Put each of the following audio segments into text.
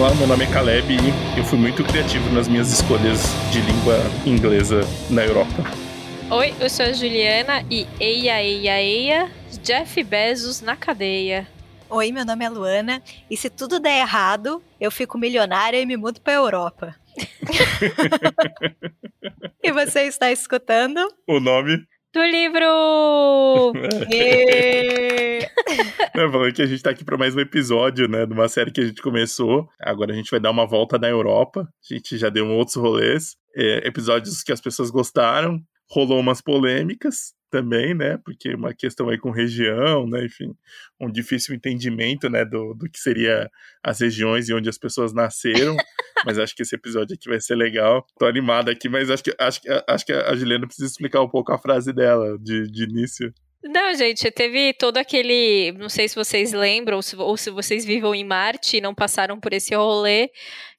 Olá, meu nome é Caleb e eu fui muito criativo nas minhas escolhas de língua inglesa na Europa. Oi, eu sou a Juliana e eia, eia, eia, Jeff Bezos na cadeia. Oi, meu nome é Luana e se tudo der errado, eu fico milionária e me mudo para Europa. e você está escutando? O nome do livro! Não, falando que a gente tá aqui para mais um episódio, né, de uma série que a gente começou. Agora a gente vai dar uma volta na Europa. A gente já deu outros rolês, é, episódios que as pessoas gostaram, rolou umas polêmicas também, né? Porque uma questão aí com região, né? Enfim, um difícil entendimento, né? Do, do que seria as regiões e onde as pessoas nasceram. mas acho que esse episódio aqui vai ser legal. Tô animado aqui, mas acho que, acho, acho que a Juliana precisa explicar um pouco a frase dela de, de início. Não, gente, teve todo aquele. Não sei se vocês lembram, ou se, ou se vocês vivam em Marte e não passaram por esse rolê,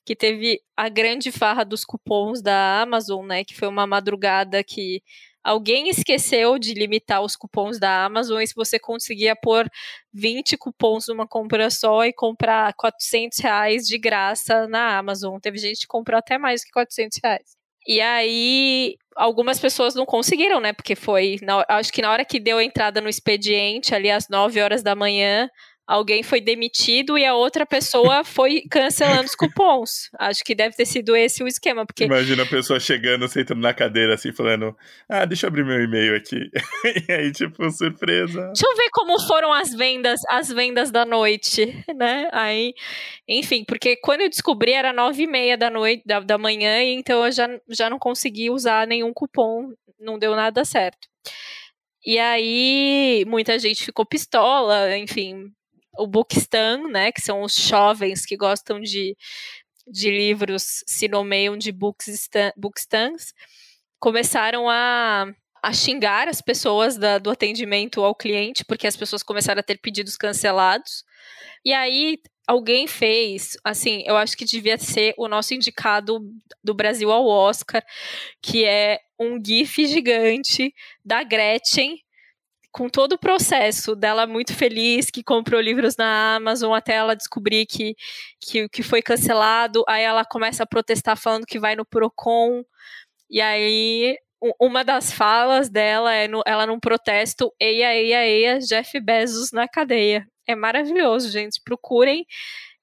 que teve a grande farra dos cupons da Amazon, né? Que foi uma madrugada que alguém esqueceu de limitar os cupons da Amazon e se você conseguia pôr 20 cupons numa compra só e comprar 400 reais de graça na Amazon. Teve gente que comprou até mais que 400 reais. E aí, algumas pessoas não conseguiram, né? Porque foi, na, acho que na hora que deu a entrada no expediente, ali às 9 horas da manhã, alguém foi demitido e a outra pessoa foi cancelando os cupons. Acho que deve ter sido esse o esquema, porque... Imagina a pessoa chegando, sentando na cadeira, assim, falando, ah, deixa eu abrir meu e-mail aqui. e aí, tipo, surpresa. Deixa eu ver como foram as vendas, as vendas da noite, né? Aí, enfim, porque quando eu descobri era nove e meia da noite, da, da manhã, então eu já, já não consegui usar nenhum cupom, não deu nada certo. E aí, muita gente ficou pistola, enfim, o Bookstan, né, que são os jovens que gostam de, de livros, se nomeiam de bookstans, começaram a, a xingar as pessoas da, do atendimento ao cliente, porque as pessoas começaram a ter pedidos cancelados. E aí alguém fez, assim, eu acho que devia ser o nosso indicado do Brasil ao Oscar, que é um GIF gigante da Gretchen com todo o processo dela muito feliz, que comprou livros na Amazon até ela descobrir que, que, que foi cancelado, aí ela começa a protestar falando que vai no Procon, e aí uma das falas dela é no, ela num protesto, eia, eia, eia, Jeff Bezos na cadeia. É maravilhoso, gente. Procurem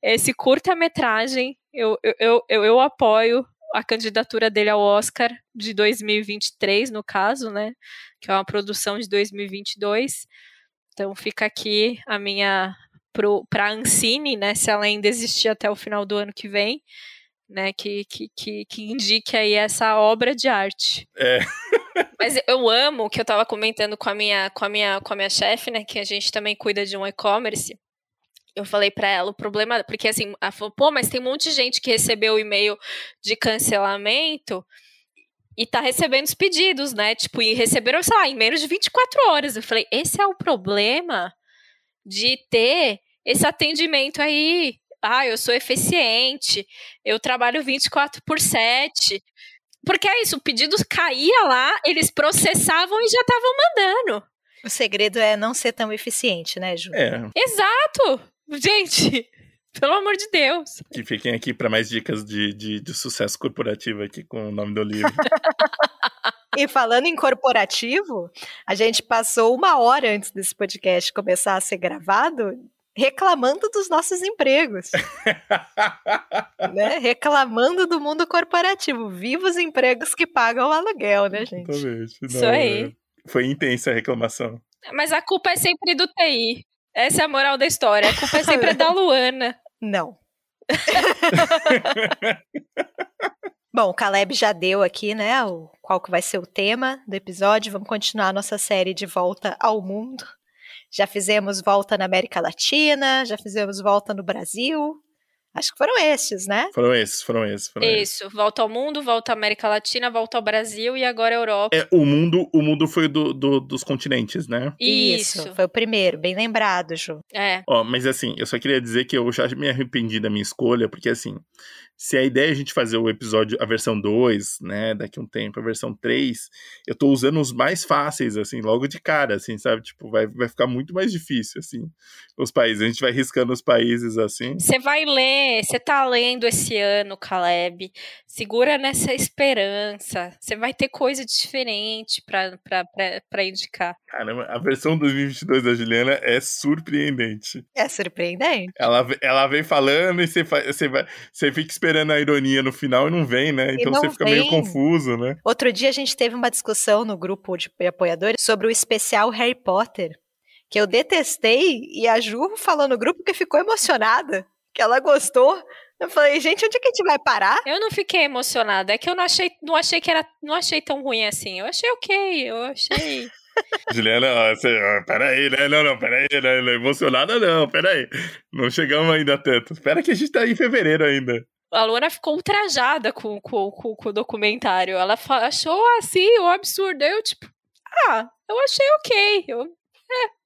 esse curta-metragem. Eu, eu, eu, eu apoio a candidatura dele ao Oscar de 2023, no caso, né? Que é uma produção de 2022. Então fica aqui a minha para a Ancine, né? Se ela ainda existir até o final do ano que vem, né? Que, que, que, que indique aí essa obra de arte. É. Mas eu amo que eu estava comentando com a minha com a minha com a minha chefe, né? Que a gente também cuida de um e-commerce eu falei para ela o problema, porque assim, ela falou, pô, mas tem um monte de gente que recebeu o e-mail de cancelamento e tá recebendo os pedidos, né? Tipo, e receberam, sei lá, em menos de 24 horas. Eu falei, esse é o problema de ter esse atendimento aí. Ah, eu sou eficiente, eu trabalho 24 por 7. Porque é isso, o pedido caía lá, eles processavam e já estavam mandando. O segredo é não ser tão eficiente, né, Ju? É. Exato! Gente, pelo amor de Deus. Que fiquem aqui para mais dicas de, de, de, sucesso corporativo aqui com o nome do livro. e falando em corporativo, a gente passou uma hora antes desse podcast começar a ser gravado reclamando dos nossos empregos. né? Reclamando do mundo corporativo. Viva os empregos que pagam o aluguel, né, gente? Exatamente. Não, Isso aí. É, foi intensa a reclamação. Mas a culpa é sempre do TI. Essa é a moral da história. A culpa é sempre da Luana. Não. Bom, o Caleb já deu aqui, né, o, qual que vai ser o tema do episódio. Vamos continuar nossa série de volta ao mundo. Já fizemos volta na América Latina, já fizemos volta no Brasil, Acho que foram estes, né? Foram esses, foram esses. Foram Isso, esses. volta ao mundo, volta à América Latina, volta ao Brasil e agora a Europa. É, o mundo, o mundo foi do, do dos continentes, né? Isso. Isso. foi o primeiro, bem lembrado, Ju. É. Ó, mas assim, eu só queria dizer que eu já me arrependi da minha escolha, porque assim, se a ideia é a gente fazer o episódio, a versão 2, né, daqui a um tempo, a versão 3, eu tô usando os mais fáceis, assim, logo de cara, assim, sabe? Tipo, vai, vai ficar muito mais difícil, assim, os países. A gente vai riscando os países, assim. Você vai ler, você tá lendo esse ano, Caleb. Segura nessa esperança. Você vai ter coisa diferente pra, pra, pra, pra indicar. Caramba, a versão 2022 da Juliana é surpreendente. É surpreendente. Ela, ela vem falando e você, você, vai, você fica esperando esperando a ironia no final e não vem, né? Então você fica vem. meio confuso, né? Outro dia a gente teve uma discussão no grupo de apoiadores sobre o especial Harry Potter, que eu detestei e a Ju falou no grupo que ficou emocionada, que ela gostou. Eu falei, gente, onde é que a gente vai parar? Eu não fiquei emocionada, é que eu não achei, não achei que era, não achei tão ruim assim. Eu achei ok, eu achei Juliana, você, peraí, né? Não, não, peraí, né? Emocionada não, peraí. Não chegamos ainda tanto. Espera que a gente tá em fevereiro ainda a Luana ficou ultrajada com, com, com, com o documentário. Ela achou assim, um absurdo. Eu, tipo, ah, eu achei ok. Eu, é.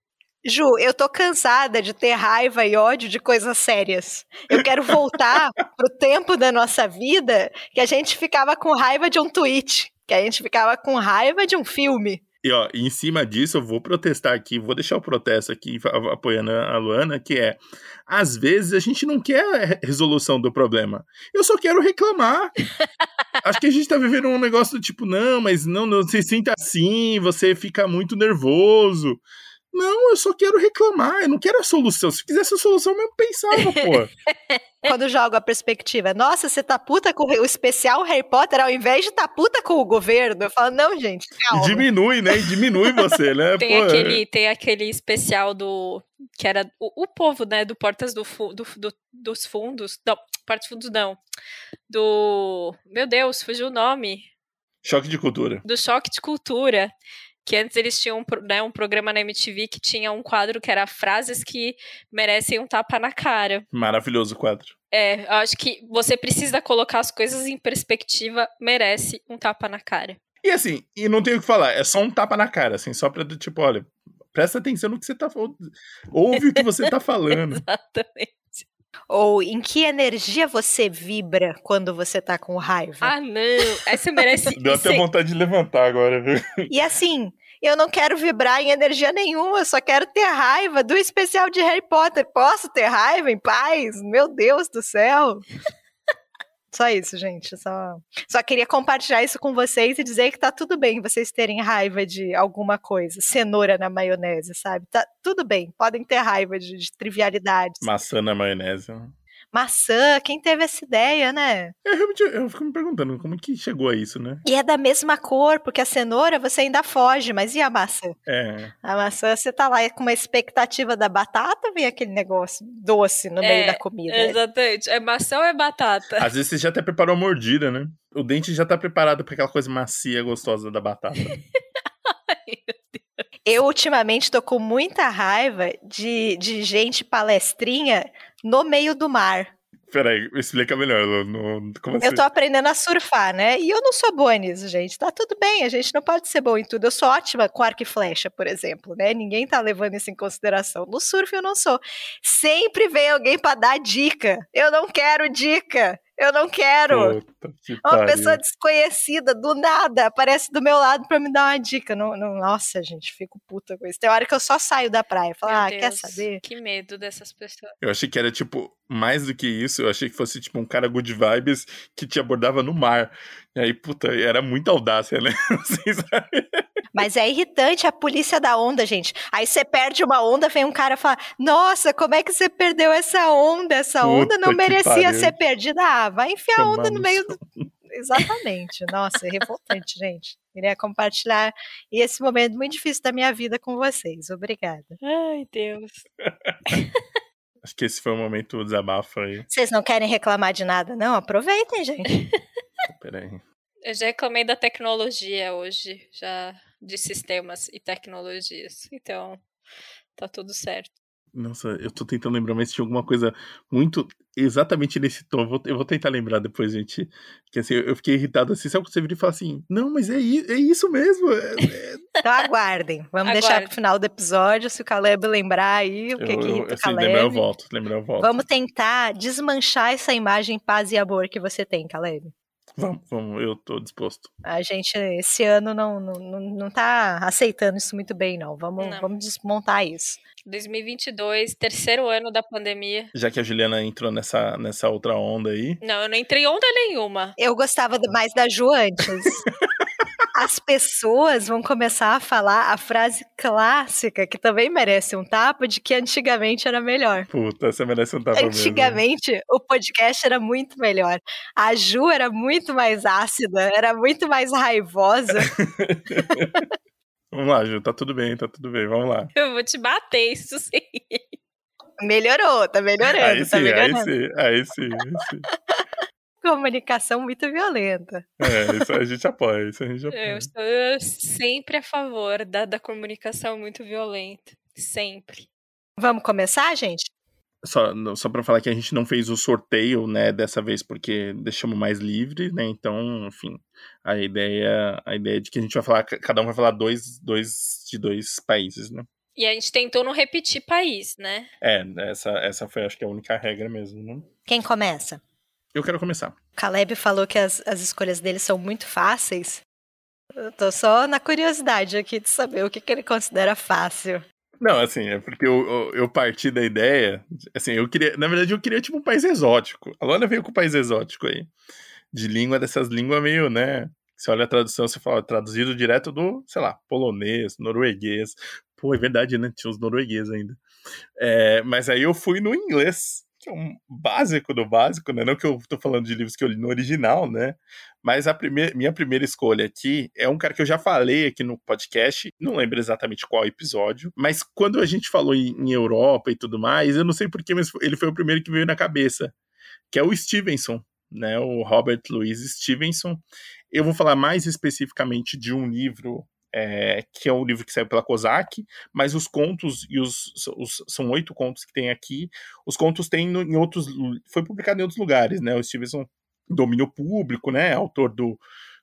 Ju, eu tô cansada de ter raiva e ódio de coisas sérias. Eu quero voltar pro tempo da nossa vida que a gente ficava com raiva de um tweet, que a gente ficava com raiva de um filme. E ó, em cima disso, eu vou protestar aqui, vou deixar o protesto aqui apoiando a Luana, que é às vezes a gente não quer a resolução do problema. Eu só quero reclamar. Acho que a gente tá vivendo um negócio do tipo, não, mas não, não se sinta assim, você fica muito nervoso. Não, eu só quero reclamar, eu não quero a solução. Se quisesse a solução, eu pensava, pô. Quando jogo a perspectiva, nossa, você tá puta com o especial Harry Potter ao invés de tá puta com o governo. Eu falo, não, gente, calma. Diminui, né? Diminui você, né? tem, pô, aquele, é. tem aquele especial do. Que era o, o povo, né? Do Portas do, do, do, dos Fundos. Não, Portas Fundos não. Do. Meu Deus, fugiu o nome. Choque de cultura. Do choque de cultura que antes eles tinham né, um programa na MTV que tinha um quadro que era frases que merecem um tapa na cara. Maravilhoso quadro. É, eu acho que você precisa colocar as coisas em perspectiva, merece um tapa na cara. E assim, e não tenho o que falar, é só um tapa na cara, assim, só pra, tipo, olha, presta atenção no que você tá falando, ouve o que você tá falando. Exatamente. Ou em que energia você vibra quando você tá com raiva? Ah, não. Essa merece. Deu até vontade de levantar agora, viu? E assim, eu não quero vibrar em energia nenhuma, eu só quero ter raiva do especial de Harry Potter. Posso ter raiva em paz? Meu Deus do céu. Só isso, gente. Só, só queria compartilhar isso com vocês e dizer que tá tudo bem vocês terem raiva de alguma coisa. Cenoura na maionese, sabe? Tá tudo bem. Podem ter raiva de, de trivialidades. Maçã na maionese. Maçã, quem teve essa ideia, né? Eu realmente eu fico me perguntando como que chegou a isso, né? E é da mesma cor, porque a cenoura você ainda foge, mas e a maçã? É. A maçã você tá lá com uma expectativa da batata, vem aquele negócio doce no é, meio da comida. Exatamente. É maçã ou é batata? Às vezes você já até preparou a mordida, né? O dente já tá preparado para aquela coisa macia, gostosa da batata. Ai, eu ultimamente tô com muita raiva de, de gente palestrinha no meio do mar. Peraí, explica melhor. No, como assim? Eu tô aprendendo a surfar, né? E eu não sou boa nisso, gente. Tá tudo bem, a gente não pode ser bom em tudo. Eu sou ótima com arco e flecha, por exemplo, né? Ninguém tá levando isso em consideração. No surf eu não sou. Sempre vem alguém para dar dica. Eu não quero dica. Eu não quero. Que uma pessoa desconhecida, do nada, aparece do meu lado para me dar uma dica. Não, não, nossa, gente, fico puta com isso. Tem hora que eu só saio da praia. Falo, ah, Deus, quer saber? Que medo dessas pessoas. Eu achei que era, tipo, mais do que isso. Eu achei que fosse, tipo, um cara good vibes que te abordava no mar. E aí, puta, era muita audácia, né? Vocês sabem? Mas é irritante a polícia da onda, gente. Aí você perde uma onda, vem um cara falar: Nossa, como é que você perdeu essa onda? Essa onda não merecia ser perdida. Ah, vai enfiar a onda no meio do. Exatamente. Nossa, é revoltante, gente. Queria compartilhar esse momento muito difícil da minha vida com vocês. Obrigada. Ai, Deus. Acho que esse foi o momento do desabafo aí. Vocês não querem reclamar de nada, não? Aproveitem, gente. Peraí. Eu já reclamei da tecnologia hoje, já de sistemas e tecnologias. Então, tá tudo certo. Nossa, eu tô tentando lembrar, mas tinha alguma coisa muito exatamente nesse tom. Eu vou, eu vou tentar lembrar depois, gente. Que assim, eu fiquei irritado assim. Sabe quando você vira e fala assim: Não, mas é, é isso mesmo. É, é... Então aguardem. Vamos Aguarde. deixar pro final do episódio. Se o Caleb lembrar aí o que, eu, que irrita o Caleb. Lembrar eu volto, lembrar eu volto. Vamos tentar desmanchar essa imagem paz e amor que você tem, Caleb. Vamos, vamos, eu tô disposto. A gente, esse ano, não, não, não tá aceitando isso muito bem, não. Vamos, não. vamos desmontar isso. 2022, terceiro ano da pandemia. Já que a Juliana entrou nessa, nessa outra onda aí. Não, eu não entrei onda nenhuma. Eu gostava mais da Ju antes. As pessoas vão começar a falar a frase clássica, que também merece um tapa, de que antigamente era melhor. Puta, você merece um tapa Antigamente, mesmo. o podcast era muito melhor. A Ju era muito mais ácida, era muito mais raivosa. Vamos lá, Ju, tá tudo bem, tá tudo bem, vamos lá. Eu vou te bater, isso sim. Melhorou, tá melhorando, aí tá sim, melhorando. Aí sim, aí sim, aí sim. Comunicação muito violenta. É, isso a gente apoia, isso a gente apoia. Eu estou sempre a favor da, da comunicação muito violenta, sempre. Vamos começar, gente? Só, só para falar que a gente não fez o sorteio, né, dessa vez porque deixamos mais livre, né? Então, enfim, a ideia, a ideia de que a gente vai falar, cada um vai falar dois, dois de dois países, né? E a gente tentou não repetir país, né? É, essa, essa foi acho que a única regra mesmo, né? Quem começa? Eu quero começar. Caleb falou que as, as escolhas dele são muito fáceis. Eu tô só na curiosidade aqui de saber o que, que ele considera fácil. Não, assim, é porque eu, eu, eu, parti da ideia. Assim, eu queria. Na verdade, eu queria, tipo, um país exótico. A Luana veio com um país exótico aí. De língua, dessas línguas meio, né? Você olha a tradução, você fala, traduzido direto do, sei lá, polonês, norueguês. Pô, é verdade, né? Tinha os norueguês ainda. É, mas aí eu fui no inglês que é um básico do básico, né? Não que eu tô falando de livros que eu li no original, né? Mas a primeira, minha primeira escolha aqui é um cara que eu já falei aqui no podcast, não lembro exatamente qual episódio, mas quando a gente falou em, em Europa e tudo mais, eu não sei porquê, mas ele foi o primeiro que veio na cabeça, que é o Stevenson, né? O Robert Louis Stevenson. Eu vou falar mais especificamente de um livro é, que é um livro que saiu pela COSAC, mas os contos, e os, os, são oito contos que tem aqui, os contos tem no, em outros, foi publicado em outros lugares, né, o Stevenson, domínio público, né, autor do,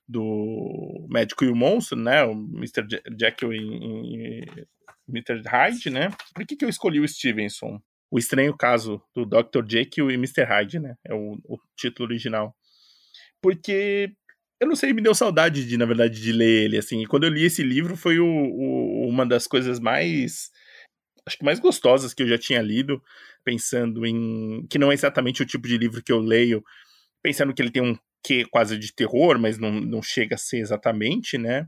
do Médico e o Monstro, né, o Mr. Jekyll e, Mr. Hyde, né, por que que eu escolhi o Stevenson? O Estranho Caso do Dr. Jekyll e Mr. Hyde, né, é o, o título original. Porque eu não sei, me deu saudade de, na verdade, de ler ele, assim. Quando eu li esse livro foi o, o, uma das coisas mais, acho que mais gostosas que eu já tinha lido, pensando em, que não é exatamente o tipo de livro que eu leio, pensando que ele tem um quê quase de terror, mas não, não chega a ser exatamente, né?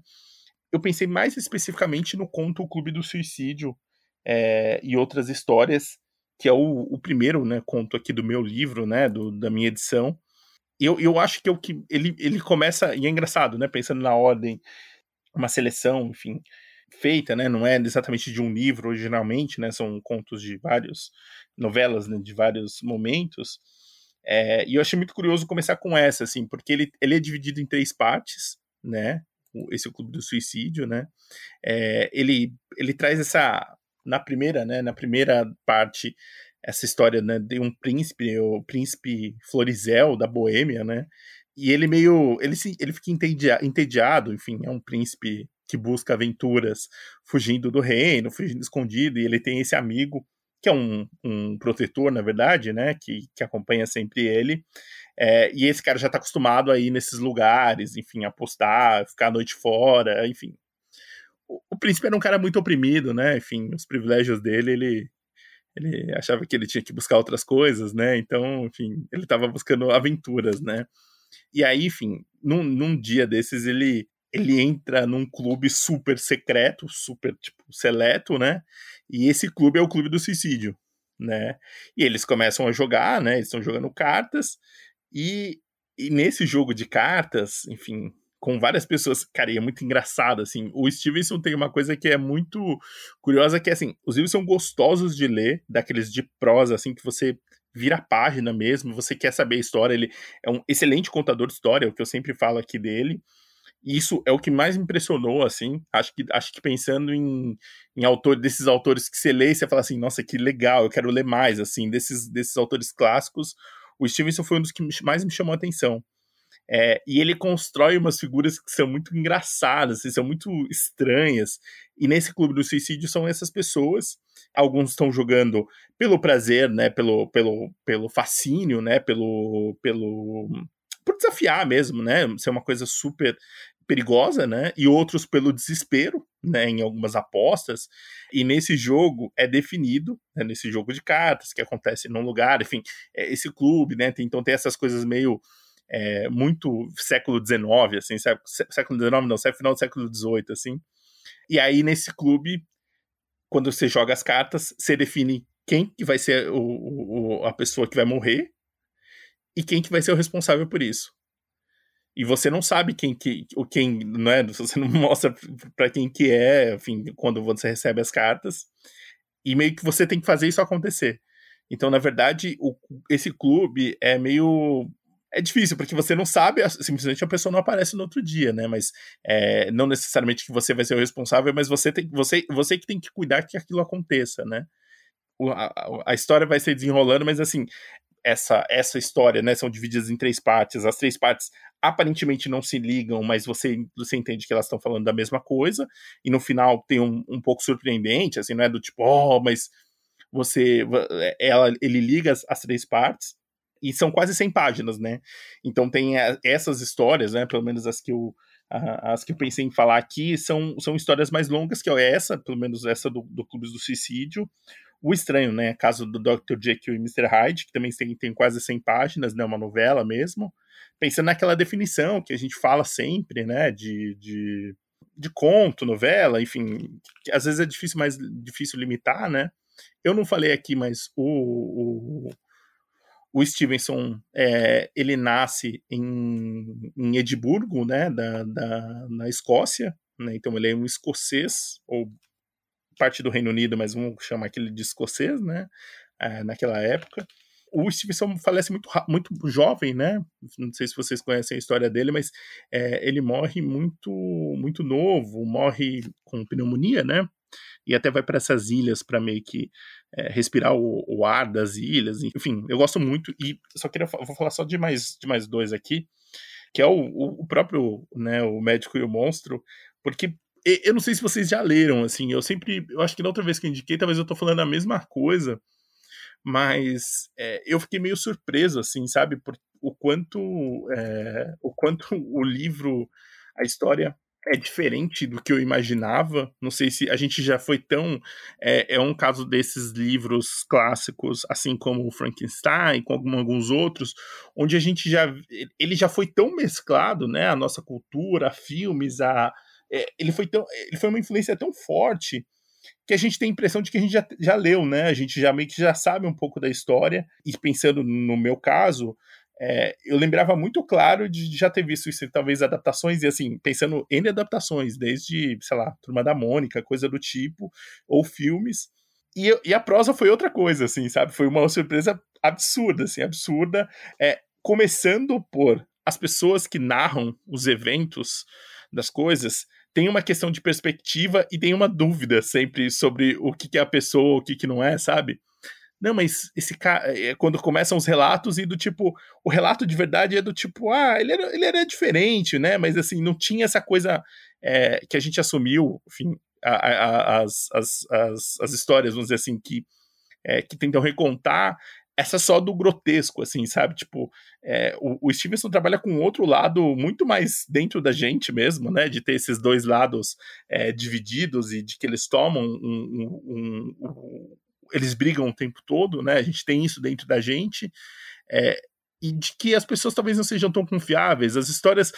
Eu pensei mais especificamente no conto O Clube do Suicídio é, e outras histórias, que é o, o primeiro, né, conto aqui do meu livro, né, do, da minha edição, eu, eu acho que é o que ele, ele começa, e é engraçado, né? Pensando na ordem, uma seleção, enfim, feita, né? Não é exatamente de um livro originalmente, né? São contos de vários novelas, né? De vários momentos. É, e eu achei muito curioso começar com essa, assim, porque ele, ele é dividido em três partes, né? Esse é o Clube do Suicídio, né? É, ele, ele traz essa. Na primeira, né? Na primeira parte, essa história né, de um príncipe, o príncipe Florizel da Boêmia, né? E ele meio. Ele, se, ele fica entediado, enfim, é um príncipe que busca aventuras fugindo do reino, fugindo escondido, e ele tem esse amigo, que é um, um protetor, na verdade, né? Que, que acompanha sempre ele. É, e esse cara já está acostumado a ir nesses lugares, enfim, apostar, ficar a noite fora, enfim. O, o príncipe era um cara muito oprimido, né? Enfim, os privilégios dele, ele ele achava que ele tinha que buscar outras coisas, né? Então, enfim, ele estava buscando aventuras, né? E aí, enfim, num, num dia desses ele ele entra num clube super secreto, super tipo seleto, né? E esse clube é o clube do suicídio, né? E eles começam a jogar, né? Eles estão jogando cartas e, e nesse jogo de cartas, enfim, com várias pessoas. Cara, e é muito engraçado, assim. O Stevenson tem uma coisa que é muito curiosa, que é assim, os livros são gostosos de ler, daqueles de prosa, assim, que você vira a página mesmo, você quer saber a história. Ele é um excelente contador de história, é o que eu sempre falo aqui dele. isso é o que mais me impressionou, assim. Acho que, acho que pensando em, em autor, desses autores que você lê e você fala assim, nossa, que legal, eu quero ler mais, assim, desses, desses autores clássicos, o Stevenson foi um dos que mais me chamou a atenção. É, e ele constrói umas figuras que são muito engraçadas, assim, são muito estranhas. E nesse clube do suicídio são essas pessoas. Alguns estão jogando pelo prazer, né? Pelo, pelo, pelo fascínio, né? Pelo, pelo por desafiar mesmo, né? Ser uma coisa super perigosa, né? E outros pelo desespero, né? Em algumas apostas. E nesse jogo é definido, né, nesse jogo de cartas que acontece num lugar, enfim, é esse clube, né? Tem, então tem essas coisas meio é, muito século XIX, assim, século XIX não, final do século XVIII, assim. E aí nesse clube, quando você joga as cartas, você define quem que vai ser o, o, a pessoa que vai morrer e quem que vai ser o responsável por isso. E você não sabe quem que o quem, não é? Você não mostra para quem que é, enfim, quando você recebe as cartas. E meio que você tem que fazer isso acontecer. Então, na verdade, o, esse clube é meio é difícil, porque você não sabe, simplesmente a pessoa não aparece no outro dia, né? Mas é, não necessariamente que você vai ser o responsável, mas você tem você, você que tem que cuidar que aquilo aconteça, né? O, a, a, história vai se desenrolando, mas assim, essa, essa história, né, são divididas em três partes. As três partes aparentemente não se ligam, mas você, você entende que elas estão falando da mesma coisa. E no final tem um, um pouco surpreendente, assim, não é do tipo, oh, mas você, ela, ele liga as, as três partes. E são quase 100 páginas, né? Então tem essas histórias, né? Pelo menos as que eu, as que eu pensei em falar aqui são, são histórias mais longas, que é essa, pelo menos essa do, do Clubes do Suicídio. O Estranho, né? Caso do Dr. Jekyll e Mr. Hyde, que também tem, tem quase 100 páginas, né? Uma novela mesmo. Pensando naquela definição que a gente fala sempre, né? De, de, de conto, novela, enfim. às vezes é difícil, mais difícil limitar, né? Eu não falei aqui, mas o, o, o Stevenson, é, ele nasce em, em Edimburgo, né? Da, da, na Escócia, né? Então ele é um escocês, ou parte do Reino Unido, mas vamos chamar aquele de escocês, né? É, naquela época. O Stevenson falece muito, muito jovem, né? Não sei se vocês conhecem a história dele, mas é, ele morre muito, muito novo, morre com pneumonia, né? E até vai para essas ilhas para meio que é, respirar o, o, ar das ilhas. Enfim, eu gosto muito e só queria vou falar só de mais, de mais dois aqui, que é o, o próprio, né, o médico e o monstro, porque eu não sei se vocês já leram, assim, eu sempre, eu acho que na outra vez que indiquei, talvez eu tô falando a mesma coisa, mas é, eu fiquei meio surpreso, assim, sabe, por o quanto, é, o quanto o livro, a história é diferente do que eu imaginava. Não sei se a gente já foi tão. É, é um caso desses livros clássicos, assim como o Frankenstein, com alguns outros, onde a gente já. Ele já foi tão mesclado, né? A nossa cultura, a filmes, a é, ele, foi tão, ele foi uma influência tão forte que a gente tem a impressão de que a gente já, já leu, né? A gente já meio que já sabe um pouco da história. E pensando no meu caso, é, eu lembrava muito claro de já ter visto isso, talvez adaptações, e assim, pensando em adaptações, desde, sei lá, Turma da Mônica, coisa do tipo, ou filmes. E, e a prosa foi outra coisa, assim, sabe? Foi uma surpresa absurda, assim, absurda. É, começando por as pessoas que narram os eventos das coisas tem uma questão de perspectiva e tem uma dúvida sempre sobre o que, que é a pessoa, o que, que não é, sabe? Não, mas esse cara. É quando começam os relatos e do tipo. O relato de verdade é do tipo, ah, ele era, ele era diferente, né? Mas assim, não tinha essa coisa é, que a gente assumiu, enfim, a, a, as, as, as, as, histórias, vamos dizer assim, que, é, que tentam recontar essa só do grotesco, assim, sabe? Tipo, é, o, o, Stevenson trabalha com outro lado muito mais dentro da gente mesmo, né? De ter esses dois lados é, divididos e de que eles tomam um, um, um, eles brigam o tempo todo, né? A gente tem isso dentro da gente. É, e de que as pessoas talvez não sejam tão confiáveis. As histórias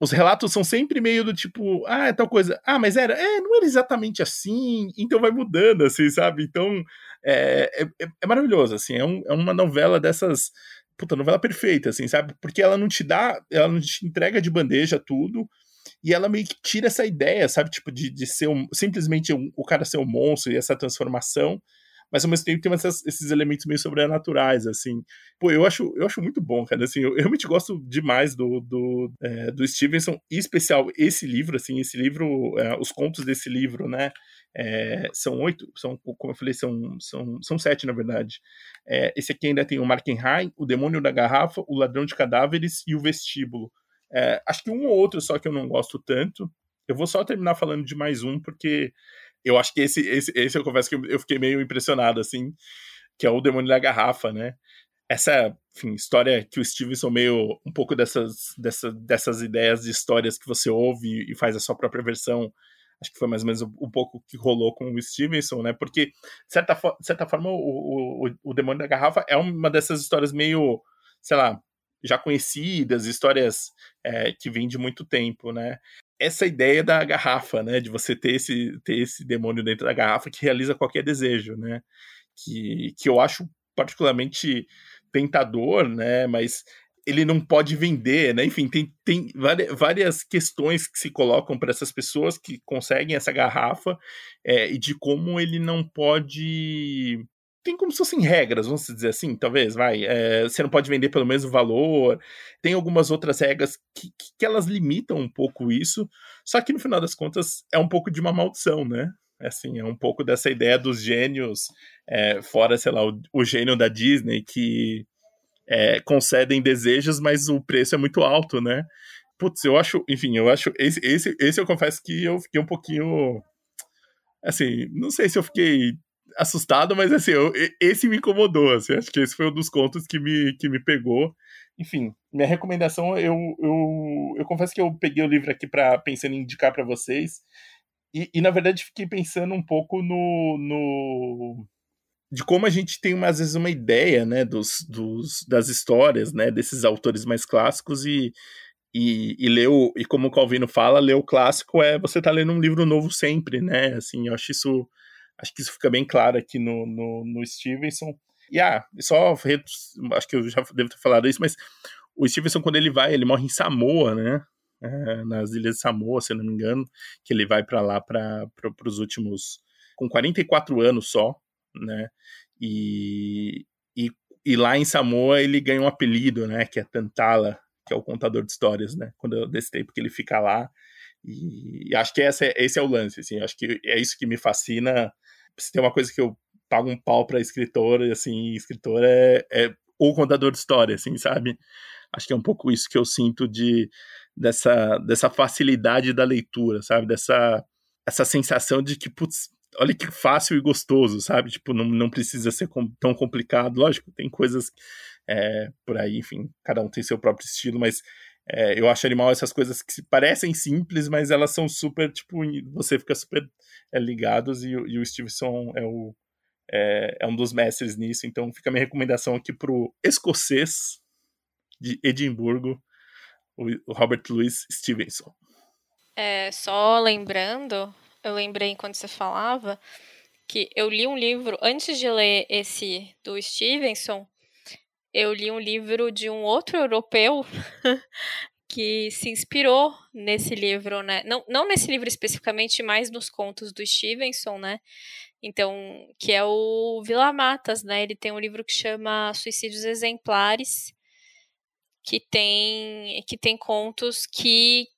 os relatos são sempre meio do tipo, ah, é tal coisa, ah, mas era, é, não era exatamente assim, então vai mudando, assim, sabe? Então, é, é, é maravilhoso, assim, é, um, é uma novela dessas, puta, novela perfeita, assim, sabe? Porque ela não te dá, ela não te entrega de bandeja tudo, e ela meio que tira essa ideia, sabe? Tipo, de, de ser um, simplesmente um, o cara ser um monstro e essa transformação, mas ao mesmo tempo tem essas, esses elementos meio sobrenaturais, assim. Pô, eu acho, eu acho muito bom, cara, assim, eu, eu realmente gosto demais do, do, é, do Stevenson, em especial esse livro, assim, esse livro, é, os contos desse livro, né, é, são oito, são, como eu falei, são, são, são sete, na verdade. É, esse aqui ainda tem o Markenheim, o Demônio da Garrafa, o Ladrão de Cadáveres e o Vestíbulo. É, acho que um ou outro só que eu não gosto tanto. Eu vou só terminar falando de mais um, porque eu acho que esse, esse, esse eu confesso que eu fiquei meio impressionado, assim, que é o Demônio da Garrafa, né? Essa, enfim, história que o Stevenson meio, um pouco dessas, dessa, dessas ideias de histórias que você ouve e faz a sua própria versão, acho que foi mais ou menos um pouco que rolou com o Stevenson, né? Porque, de certa, de certa forma, o, o, o Demônio da Garrafa é uma dessas histórias meio, sei lá, já conhecidas, histórias é, que vêm de muito tempo, né? Essa ideia da garrafa, né? De você ter esse, ter esse demônio dentro da garrafa que realiza qualquer desejo, né? Que, que eu acho particularmente tentador, né? Mas ele não pode vender, né? Enfim, tem, tem várias questões que se colocam para essas pessoas que conseguem essa garrafa é, e de como ele não pode tem como se fossem regras, vamos dizer assim, talvez, vai. É, você não pode vender pelo mesmo valor. Tem algumas outras regras que, que, elas limitam um pouco isso. Só que no final das contas é um pouco de uma maldição, né? Assim, é um pouco dessa ideia dos gênios, é, fora, sei lá, o, o, gênio da Disney, que é, concedem desejos, mas o preço é muito alto, né? Putz, eu acho, enfim, eu acho. Esse, esse, esse eu confesso que eu fiquei um pouquinho. Assim, não sei se eu fiquei assustado, mas assim, eu, esse me incomodou, assim, acho que esse foi um dos contos que me, que me pegou. Enfim, minha recomendação, eu, eu, eu confesso que eu peguei o livro aqui para pensando em indicar para vocês, e, e, na verdade fiquei pensando um pouco no, no de como a gente tem às vezes uma ideia, né, dos, dos, das histórias, né, desses autores mais clássicos e, e, e ler o, e como o Calvino fala, ler o clássico é você tá lendo um livro novo sempre, né, assim, eu acho isso Acho que isso fica bem claro aqui no, no, no Stevenson. E ah, só acho que eu já devo ter falado isso, mas o Stevenson, quando ele vai, ele morre em Samoa, né? É, nas ilhas de Samoa, se não me engano, que ele vai para lá para os últimos. com 44 anos só, né? E, e, e, lá em Samoa ele ganha um apelido, né? Que é Tantala, que é o contador de histórias, né? Quando eu, desse tempo que ele fica lá. E, e acho que essa, é, esse é o lance, assim. Acho que é isso que me fascina se tem uma coisa que eu pago um pau pra escritora, assim, escritor é, é o contador de história, assim, sabe? Acho que é um pouco isso que eu sinto de dessa, dessa facilidade da leitura, sabe? Dessa essa sensação de que, putz, olha que fácil e gostoso, sabe? Tipo, não, não precisa ser com, tão complicado. Lógico, tem coisas é, por aí, enfim, cada um tem seu próprio estilo, mas é, eu acho animal essas coisas que parecem simples, mas elas são super, tipo, você fica super é, ligados e, e, o Stevenson é, o, é, é, um dos mestres nisso. Então fica a minha recomendação aqui pro escocês de Edimburgo, o, Robert Louis Stevenson. É, só lembrando, eu lembrei enquanto você falava que eu li um livro antes de ler esse do Stevenson eu li um livro de um outro europeu que se inspirou nesse livro, né? Não, não nesse livro especificamente, mas nos contos do Stevenson, né? Então, que é o Vila Matas, né? Ele tem um livro que chama Suicídios Exemplares, que tem que tem contos que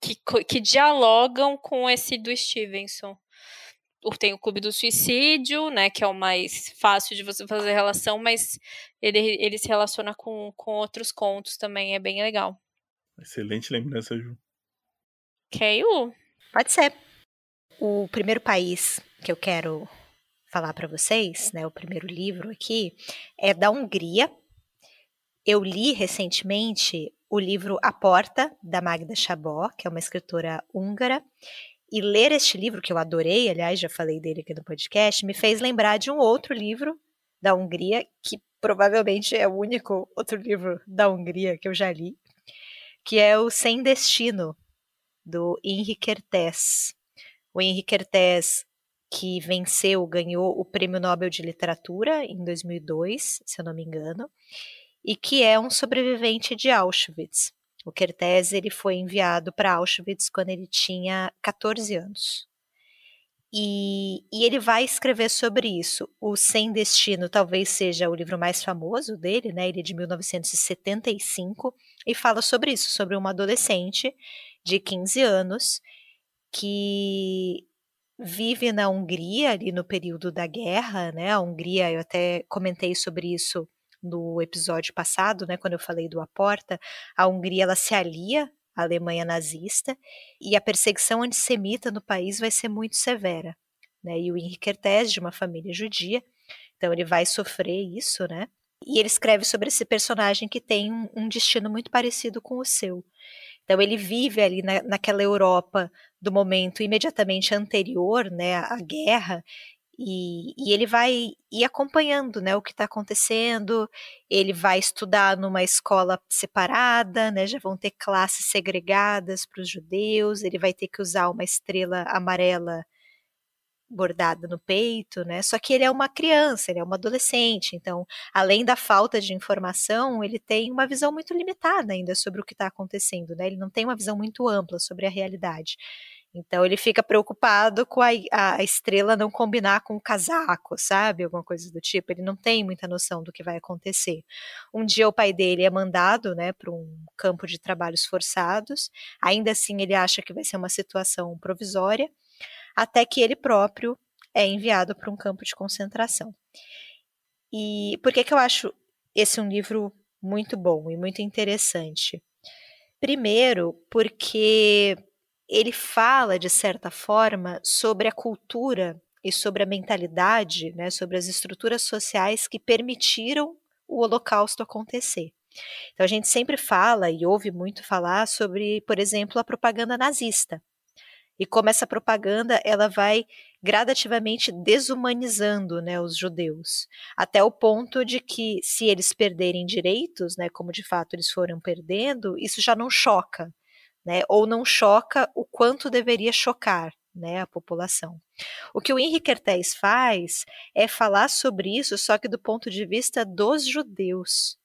que, que dialogam com esse do Stevenson tem o Clube do Suicídio, né, que é o mais fácil de você fazer relação, mas ele, ele se relaciona com, com outros contos também, é bem legal. Excelente lembrança, Ju. Lu? Pode ser. O primeiro país que eu quero falar para vocês, né, o primeiro livro aqui, é da Hungria. Eu li recentemente o livro A Porta, da Magda Chabó, que é uma escritora húngara, e ler este livro, que eu adorei, aliás, já falei dele aqui no podcast, me fez lembrar de um outro livro da Hungria, que provavelmente é o único outro livro da Hungria que eu já li, que é o Sem Destino, do Henrique Kertész. O Henrique Kertész, que venceu, ganhou o Prêmio Nobel de Literatura em 2002, se eu não me engano, e que é um sobrevivente de Auschwitz. O Kertész ele foi enviado para Auschwitz quando ele tinha 14 anos. E, e, ele vai escrever sobre isso. O Sem Destino talvez seja o livro mais famoso dele, né? Ele é de 1975 e fala sobre isso, sobre uma adolescente de 15 anos que vive na Hungria ali no período da guerra, né? A Hungria, eu até comentei sobre isso no episódio passado, né, quando eu falei do Aporta, a Hungria ela se alia a Alemanha nazista, e a perseguição antissemita no país vai ser muito severa. Né? E o Henrique Kertész, de uma família judia, então ele vai sofrer isso, né? E ele escreve sobre esse personagem que tem um, um destino muito parecido com o seu. Então ele vive ali na, naquela Europa do momento imediatamente anterior, né, à guerra, e, e, ele vai ir acompanhando né, o que está acontecendo, ele vai estudar numa escola separada, né, já vão ter classes segregadas para os judeus, ele vai ter que usar uma estrela amarela bordada no peito, né? Só que ele é uma criança, ele é uma adolescente, então, além da falta de informação, ele tem uma visão muito limitada ainda sobre o que está acontecendo, né? Ele não tem uma visão muito ampla sobre a realidade. Então ele fica preocupado com a, a, estrela não combinar com o casaco, sabe? Alguma coisa do tipo. Ele não tem muita noção do que vai acontecer. Um dia o pai dele é mandado, né, para um campo de trabalhos forçados. Ainda assim ele acha que vai ser uma situação provisória, até que ele próprio é enviado para um campo de concentração. E por que que eu acho esse um livro muito bom e muito interessante? Primeiro, porque ele fala, de certa forma, sobre a cultura e sobre a mentalidade, né, sobre as estruturas sociais que permitiram o Holocausto acontecer. Então a gente sempre fala e ouve muito falar sobre, por exemplo, a propaganda nazista. E como essa propaganda ela vai gradativamente desumanizando né, os judeus, até o ponto de que se eles perderem direitos, né, como de fato eles foram perdendo, isso já não choca, né, ou não choca o quanto deveria chocar né, a população. O que o Henrique Kertész faz é falar sobre isso, só que do ponto de vista dos judeus.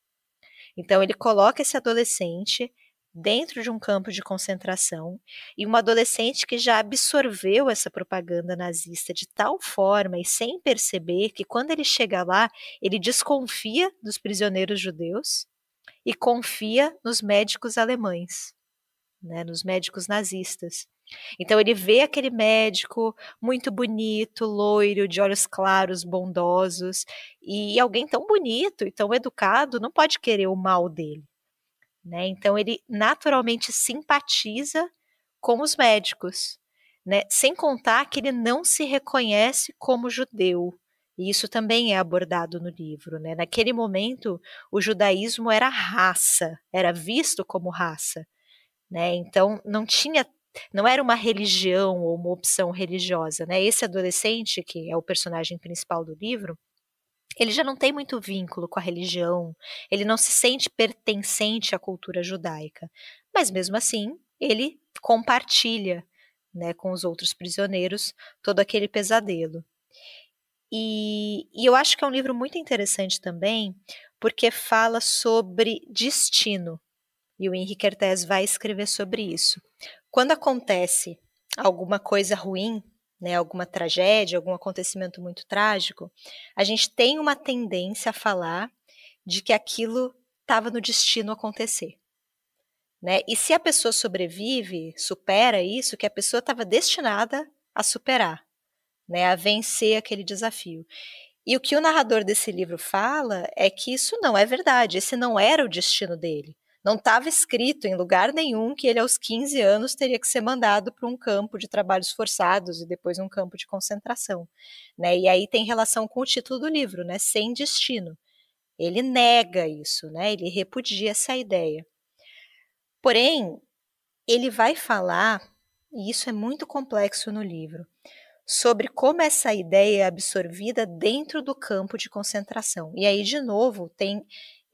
Então, ele coloca esse adolescente dentro de um campo de concentração e uma adolescente que já absorveu essa propaganda nazista de tal forma e sem perceber que quando ele chega lá, ele desconfia dos prisioneiros judeus e confia nos médicos alemães né, nos médicos nazistas. Então ele vê aquele médico muito bonito, loiro, de olhos claros, bondosos, e alguém tão bonito e tão educado não pode querer o mal dele. Né? Então ele naturalmente simpatiza com os médicos, né? sem contar que ele não se reconhece como judeu. E isso também é abordado no livro. Né? Naquele momento, o judaísmo era raça, era visto como raça né? Então não tinha não era uma religião ou uma opção religiosa, né? Esse adolescente, que é o personagem principal do livro, ele já não tem muito vínculo com a religião, ele não se sente pertencente à cultura judaica, mas mesmo assim ele compartilha né, com os outros prisioneiros todo aquele pesadelo. E, e eu acho que é um livro muito interessante também, porque fala sobre destino, e o Henrique Kertész vai escrever sobre isso. Quando acontece alguma coisa ruim, né, alguma tragédia, algum acontecimento muito trágico, a gente tem uma tendência a falar de que aquilo estava no destino acontecer. Né? E se a pessoa sobrevive, supera isso, que a pessoa estava destinada a superar, né, a vencer aquele desafio. E o que o narrador desse livro fala é que isso não é verdade, esse não era o destino dele. Não estava escrito em lugar nenhum que ele, aos 15 anos, teria que ser mandado para um campo de trabalhos forçados e depois um campo de concentração. Né? E aí tem relação com o título do livro, né? Sem destino. Ele nega isso, né? ele repudia essa ideia. Porém, ele vai falar, e isso é muito complexo no livro, sobre como essa ideia é absorvida dentro do campo de concentração. E aí, de novo, tem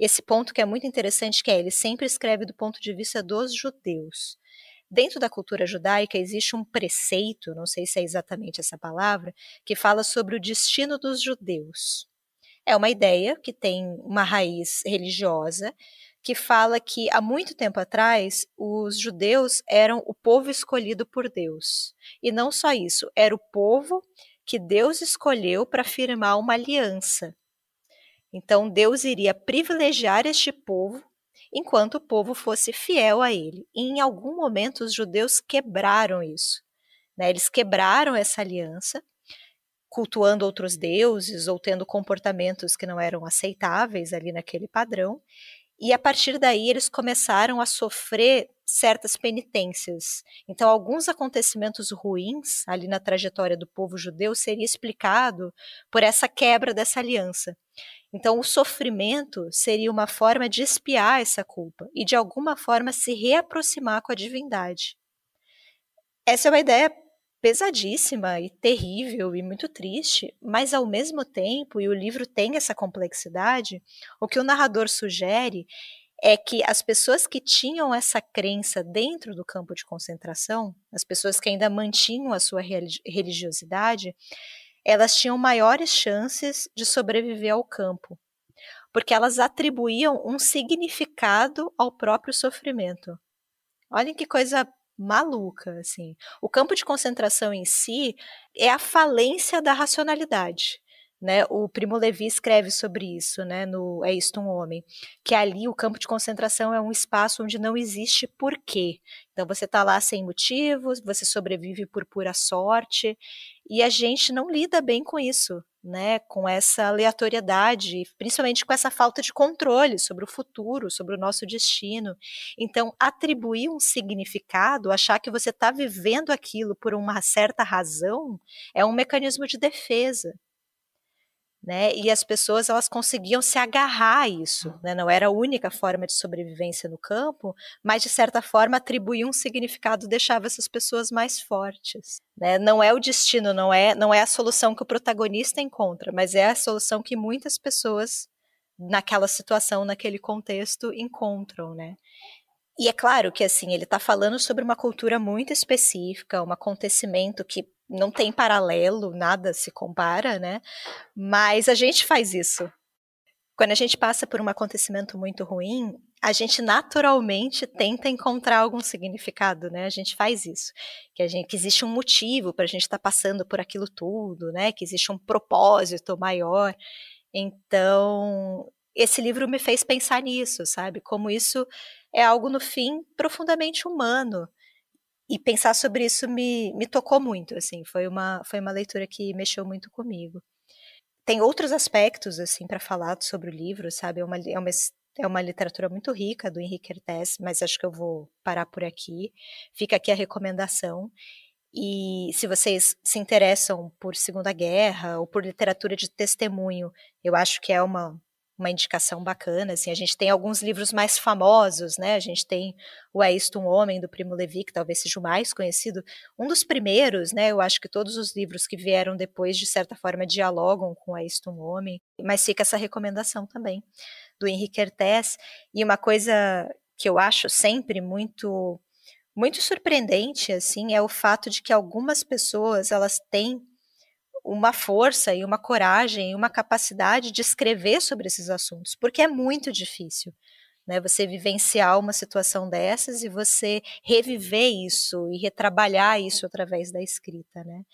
esse ponto que é muito interessante, que é ele sempre escreve do ponto de vista dos judeus. Dentro da cultura judaica existe um preceito, não sei se é exatamente essa palavra, que fala sobre o destino dos judeus. É uma ideia que tem uma raiz religiosa, que fala que há muito tempo atrás os judeus eram o povo escolhido por Deus. E não só isso, era o povo que Deus escolheu para firmar uma aliança. Então Deus iria privilegiar este povo enquanto o povo fosse fiel a ele. E em algum momento os judeus quebraram isso. Né? Eles quebraram essa aliança, cultuando outros deuses ou tendo comportamentos que não eram aceitáveis ali naquele padrão. E a partir daí eles começaram a sofrer certas penitências. Então, alguns acontecimentos ruins ali na trajetória do povo judeu seria explicado por essa quebra dessa aliança. Então, o sofrimento seria uma forma de espiar essa culpa e, de alguma forma, se reaproximar com a divindade. Essa é uma ideia pesadíssima e terrível e muito triste, mas ao mesmo tempo, e o livro tem essa complexidade, o que o narrador sugere é que as pessoas que tinham essa crença dentro do campo de concentração, as pessoas que ainda mantinham a sua religiosidade, elas tinham maiores chances de sobreviver ao campo, porque elas atribuíam um significado ao próprio sofrimento. Olhem que coisa maluca, assim. O campo de concentração em si é a falência da racionalidade. Né, o Primo Levi escreve sobre isso, né, no É Isto um Homem, que ali o campo de concentração é um espaço onde não existe porquê. Então você está lá sem motivos, você sobrevive por pura sorte, e a gente não lida bem com isso, né, com essa aleatoriedade, principalmente com essa falta de controle sobre o futuro, sobre o nosso destino. Então, atribuir um significado, achar que você está vivendo aquilo por uma certa razão, é um mecanismo de defesa né? E as pessoas elas conseguiam se agarrar a isso, né? Não era a única forma de sobrevivência no campo, mas de certa forma atribuir um significado deixava essas pessoas mais fortes, né? Não é o destino, não é não é a solução que o protagonista encontra, mas é a solução que muitas pessoas naquela situação, naquele contexto encontram, né? E é claro que assim, ele está falando sobre uma cultura muito específica, um acontecimento que não tem paralelo, nada se compara, né? Mas a gente faz isso. Quando a gente passa por um acontecimento muito ruim, a gente naturalmente tenta encontrar algum significado, né? A gente faz isso, que a gente que existe um motivo para a gente estar tá passando por aquilo tudo, né? Que existe um propósito maior. Então, esse livro me fez pensar nisso, sabe? Como isso é algo no fim profundamente humano e pensar sobre isso me, me tocou muito, assim, foi uma, foi uma leitura que mexeu muito comigo. Tem outros aspectos, assim, para falar sobre o livro, sabe, é uma, é uma, é uma literatura muito rica do Henrique Hertés, mas acho que eu vou parar por aqui. Fica aqui a recomendação. E se vocês se interessam por Segunda Guerra ou por literatura de testemunho, eu acho que é uma, uma indicação bacana, assim, a gente tem alguns livros mais famosos, né, a gente tem o É Isto um Homem, do Primo Levi, que talvez seja o mais conhecido, um dos primeiros, né, eu acho que todos os livros que vieram depois, de certa forma, dialogam com É Isto um Homem, mas fica essa recomendação também, do Henrique Hertés, e uma coisa que eu acho sempre muito, muito surpreendente, assim, é o fato de que algumas pessoas, elas têm uma força e uma coragem e uma capacidade de escrever sobre esses assuntos, porque é muito difícil. Né, você vivenciar uma situação dessas e você reviver isso e retrabalhar isso através da escrita, né?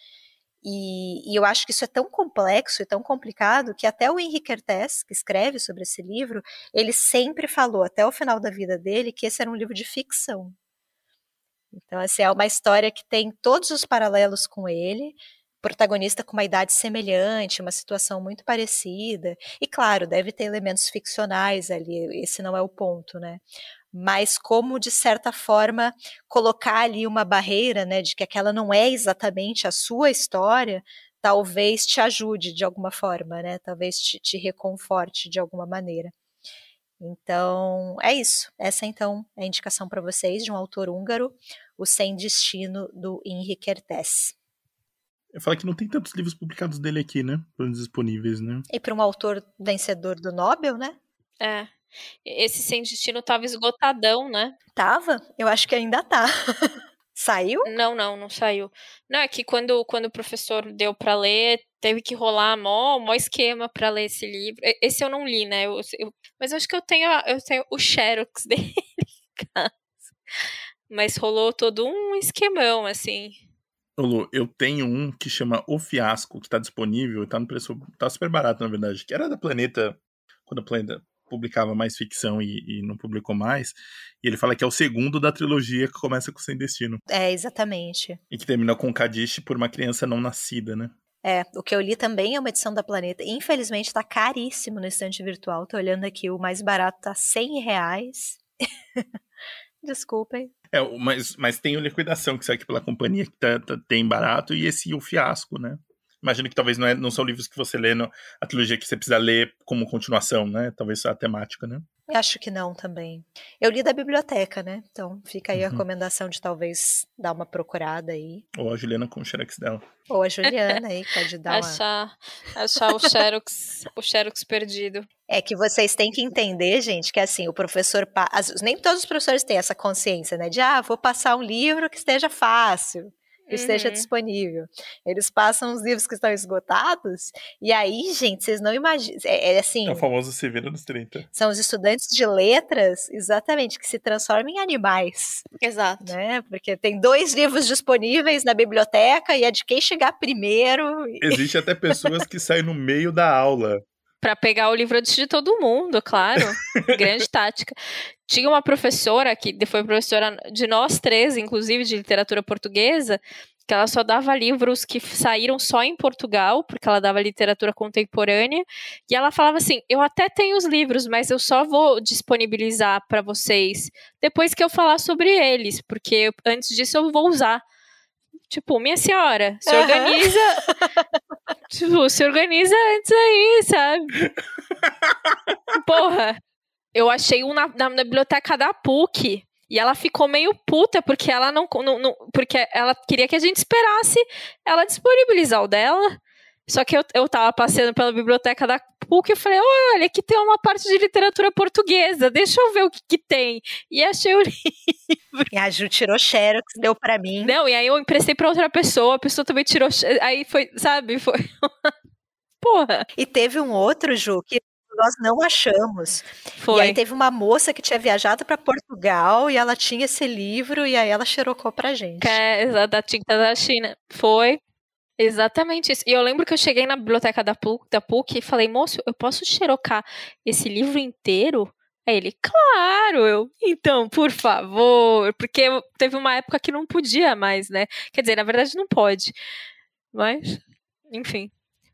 E, e, eu acho que isso é tão complexo e tão complicado que até o Henrique Hertés, que escreve sobre esse livro, ele sempre falou, até o final da vida dele, que esse era um livro de ficção. Então, assim, é uma história que tem todos os paralelos com ele, protagonista com uma idade semelhante, uma situação muito parecida. E claro, deve ter elementos ficcionais ali, esse não é o ponto, né? Mas como de certa forma colocar ali uma barreira, né, de que aquela não é exatamente a sua história, talvez te ajude de alguma forma, né? Talvez te, te reconforte de alguma maneira. Então, é isso. Essa então é a indicação para vocês de um autor húngaro, O Sem Destino do Henrique Hertés. Eu falo que não tem tantos livros publicados dele aqui, né? Disponíveis, né? E para um autor vencedor do Nobel, né? É. Esse Sem Destino tava esgotadão, né? Tava? Eu acho que ainda tá. Saiu? Não, não, não saiu. Não, é que quando, quando o professor deu para ler, teve que rolar mó, mó esquema para ler esse livro. Esse eu não li, né? Eu, eu, mas eu acho que eu tenho, eu tenho o Xerox dele em casa. Mas rolou todo um esquemão, assim. Lu, eu tenho um que chama O Fiasco, que tá disponível, tá no preço. tá super barato, na verdade. Que era da Planeta, quando a Planeta publicava mais ficção e, e, não publicou mais. E ele fala que é o segundo da trilogia que começa com Sem Destino. É, exatamente. E que termina com Kadish por uma criança não nascida, né? É, o que eu li também é uma edição da Planeta. Infelizmente tá caríssimo no estante virtual. Tô olhando aqui, o mais barato tá 100 reais. Desculpem. É, mas, mas tem o Liquidação, que sai aqui pela companhia, que tá, tá, tem barato, e esse O Fiasco, né? Imagino que talvez não, é, não são livros que você lê, no, a trilogia que você precisa ler como continuação, né? Talvez a temática, né? Acho que não também. Eu li da biblioteca, né? Então fica aí uhum. a recomendação de talvez dar uma procurada aí. Ou a Juliana com o Xerox dela. Ou a Juliana aí, pode dar achar, uma... Achar o Xerox, o Xerox perdido. É que vocês têm que entender, gente, que assim, o professor. Nem todos os professores têm essa consciência, né? De, ah, vou passar um livro que esteja fácil uhum. esteja disponível. Eles passam os livros que estão esgotados, e aí, gente, vocês não imaginam. É, é, assim. É o famoso se vira nos 30. São os estudantes de letras, exatamente, que se transformam em animais. Exato. Né? Porque tem dois livros disponíveis na biblioteca e é de quem chegar primeiro. Existe até pessoas que saem no meio da aula para pegar o livro antes de todo mundo, claro. Grande tática. Tinha uma professora que foi professora de nós três, inclusive de literatura portuguesa, que ela só dava livros que saíram só em Portugal, porque ela dava literatura contemporânea, e ela falava assim: "Eu até tenho os livros, mas eu só vou disponibilizar para vocês depois que eu falar sobre eles, porque antes disso eu vou usar". Tipo, minha senhora, se uhum. organiza. tipo, se organiza antes aí, sabe? Porra. Eu achei um na, na, na, biblioteca da PUC. E ela ficou meio puta porque ela não, não, não, Porque ela queria que a gente esperasse ela disponibilizar o dela. Só que eu, eu tava passeando pela biblioteca da PUC e falei, olha, aqui tem uma parte de literatura portuguesa, deixa eu ver o que, que tem. E achei o livro. E a Ju tirou xerox, deu para mim. Não, e aí eu emprestei pra outra pessoa, a pessoa também tirou Aí foi, sabe, foi... Porra. E teve um outro, Ju, que nós não achamos. Foi. E aí teve uma moça que tinha viajado para Portugal e ela tinha esse livro e aí ela xerocou pra gente. É, da tinta da China. Foi. Exatamente isso. E eu lembro que eu cheguei na biblioteca da PUC, da PUC e falei, moço, eu posso xerocar esse livro inteiro? Aí ele, claro, eu, então, por favor, porque teve uma época que não podia mais, né? Quer dizer, na verdade não pode. Mas, enfim,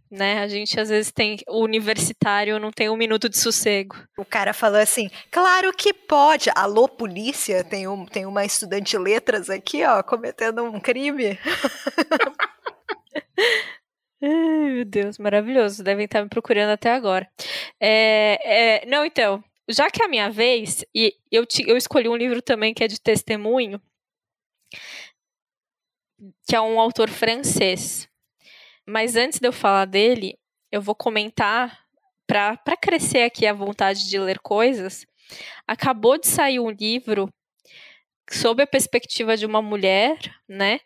né? A gente às vezes tem o universitário não tem um minuto de sossego. O cara falou assim: "Claro que pode. Alô polícia, tem um tem uma estudante de letras aqui, ó, cometendo um crime". Ai, meu Deus, maravilhoso. Devem estar me procurando até agora. É, é, não, então, já que é a minha vez, e eu, te, eu escolhi um livro também que é de testemunho, que é um autor francês. Mas antes de eu falar dele, eu vou comentar, para crescer aqui a vontade de ler coisas, acabou de sair um livro sob a perspectiva de uma mulher, né,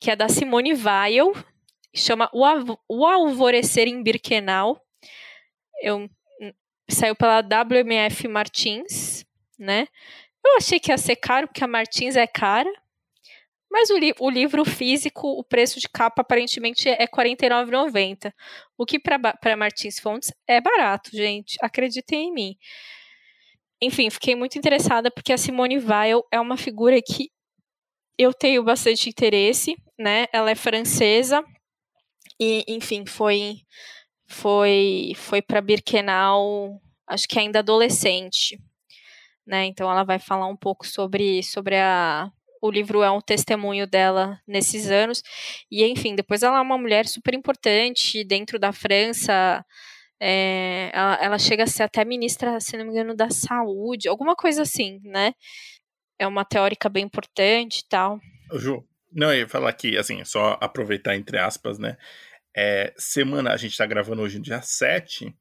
que é da Simone Weil, chama O, o Alvorecer em Birkenau. Eu, saiu pela WMF Martins, né? Eu achei que ia ser caro, porque a Martins é cara. Mas o, li o livro físico, o preço de capa aparentemente é R$ 49,90. O que para Martins Fontes é barato, gente. Acreditem em mim. Enfim, fiquei muito interessada porque a Simone Weil é uma figura que eu tenho bastante interesse, né? Ela é francesa, e, enfim, foi foi foi para Birkenau, acho que ainda adolescente, né? Então ela vai falar um pouco sobre sobre a o livro é um testemunho dela nesses anos. E, enfim, depois ela é uma mulher super importante dentro da França. É, ela, ela, chega a ser até ministra, se não me engano, da saúde, alguma coisa assim, né? É uma teórica bem importante e tal. Ju, não, eu ia falar aqui, assim, só aproveitar entre aspas, né? É, semana, a gente tá gravando hoje dia 7,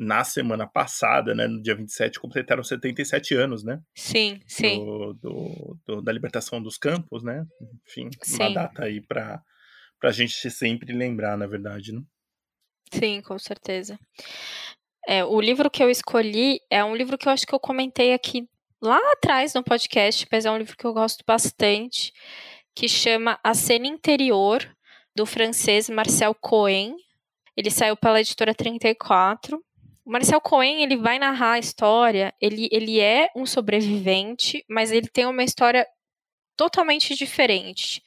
na semana passada, né, no dia 27, completaram 77 anos, né? Sim, sim. Do, do, do da libertação dos campos, né? Enfim, sim. uma data aí para a gente sempre lembrar, na verdade, né? Sim, com certeza. É, o livro que eu escolhi é um livro que eu acho que eu comentei aqui lá atrás no podcast, mas é um livro que eu gosto bastante, que chama A Cena Interior, do francês Marcel Cohen. Ele saiu pela editora 34. O Marcel Cohen, ele vai narrar a história, ele, ele é um sobrevivente, mas ele tem uma história totalmente diferente.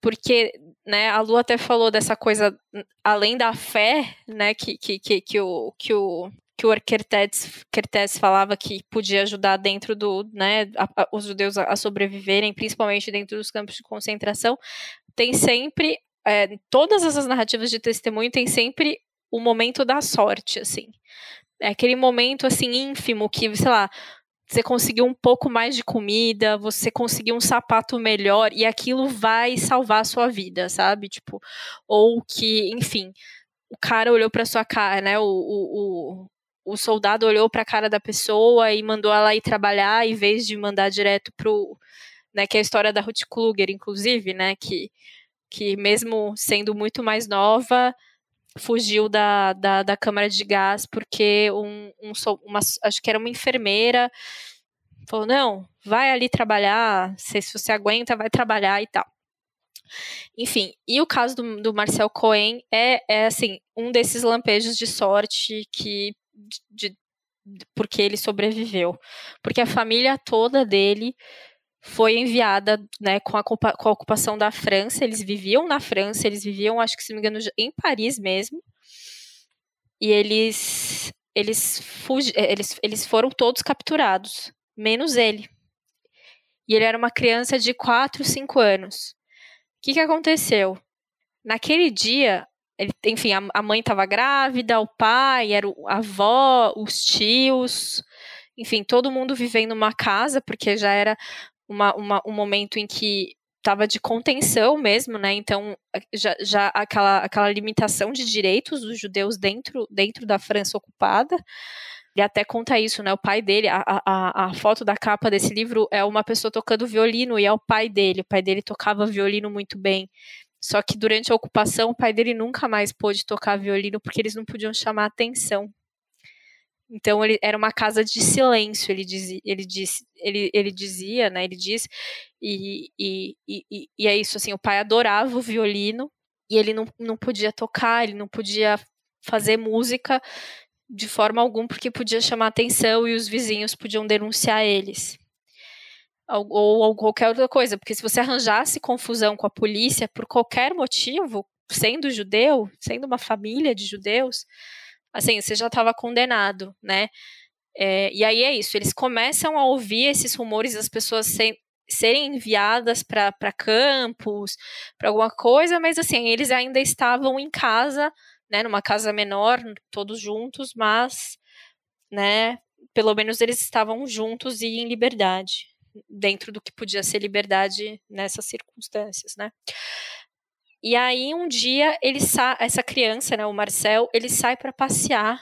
Porque, né, a Lu até falou dessa coisa, além da fé, né, que, que, que, que o, que o que o Arquertes falava que podia ajudar dentro do, né, a, a, os judeus a, a, sobreviverem, principalmente dentro dos campos de concentração, tem sempre, é, todas essas narrativas de testemunho tem sempre o momento da sorte, assim. É aquele momento, assim, ínfimo que, sei lá, você conseguiu um pouco mais de comida, você conseguiu um sapato melhor e aquilo vai salvar a sua vida, sabe? Tipo, ou que, enfim, o cara olhou para sua cara, né? O, o, o soldado olhou para a cara da pessoa e mandou ela ir trabalhar em vez de mandar direto pro, né, que é a história da Ruth Kluger, inclusive, né, que, que mesmo sendo muito mais nova, fugiu da, da, da câmara de gás porque um, um uma, acho que era uma enfermeira falou, não, vai ali trabalhar, se, se você aguenta, vai trabalhar e tal. Enfim, e o caso do, do Marcel Cohen é, é, assim, um desses lampejos de sorte que de, porque ele sobreviveu. Porque a família toda dele foi enviada né, com, a, com a ocupação da França. Eles viviam na França, eles viviam, acho que se não me engano, em Paris mesmo. E eles eles, fugi, eh, eles, eles foram todos capturados, menos ele. E ele era uma criança de 4, 5 anos. O que, que aconteceu? Naquele dia, ele, enfim, a, a mãe estava grávida, o pai, era a avó, os tios, enfim, todo mundo vivendo numa casa, porque já era uma, uma, um momento em que estava de contenção mesmo, né? Então, já, já aquela, aquela limitação de direitos dos judeus dentro, dentro da França ocupada. Ele até conta isso, né? O pai dele, a, a, a foto da capa desse livro é uma pessoa tocando violino e é o pai dele. O pai dele tocava violino muito bem. Só que durante a ocupação, o pai dele nunca mais pôde tocar violino porque eles não podiam chamar atenção. Então ele era uma casa de silêncio, ele dizia, ele disse, ele, ele dizia, né? Ele diz e, e, e, e é isso assim, o pai adorava o violino e ele não, não podia tocar, ele não podia fazer música de forma alguma porque podia chamar atenção e os vizinhos podiam denunciar eles ou, ou qualquer outra coisa, porque se você arranjasse confusão com a polícia por qualquer motivo, sendo judeu, sendo uma família de judeus, assim, você já estava condenado, né? É, e aí é isso, eles começam a ouvir esses rumores das pessoas serem enviadas para campos, para alguma coisa, mas assim, eles ainda estavam em casa, né, numa casa menor, todos juntos, mas, né, pelo menos eles estavam juntos e em liberdade dentro do que podia ser liberdade nessas circunstâncias, né? E aí um dia ele sa essa criança, né, o Marcel, ele sai para passear,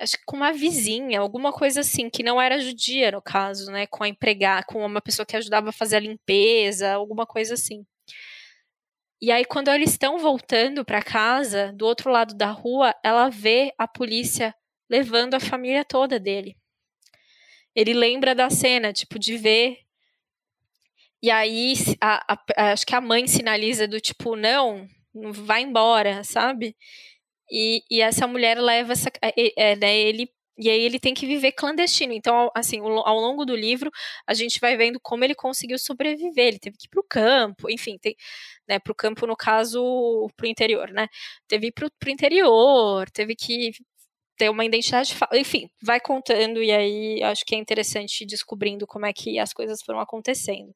acho que com uma vizinha, alguma coisa assim, que não era judia no caso, né, com a empregada, com uma pessoa que ajudava a fazer a limpeza, alguma coisa assim. E aí quando eles estão voltando para casa, do outro lado da rua, ela vê a polícia levando a família toda dele ele lembra da cena, tipo, de ver. E aí, a, a, acho que a mãe sinaliza do tipo, não, vai embora, sabe? E, e essa mulher leva essa, é, né, ele e aí ele tem que viver clandestino. Então, assim, ao longo do livro, a gente vai vendo como ele conseguiu sobreviver. Ele teve que ir para o campo, enfim, tem, né, para o campo, no caso, para o interior, né? Teve que ir para o interior, teve que ter uma identidade, enfim, vai contando e aí acho que é interessante descobrindo como é que as coisas foram acontecendo.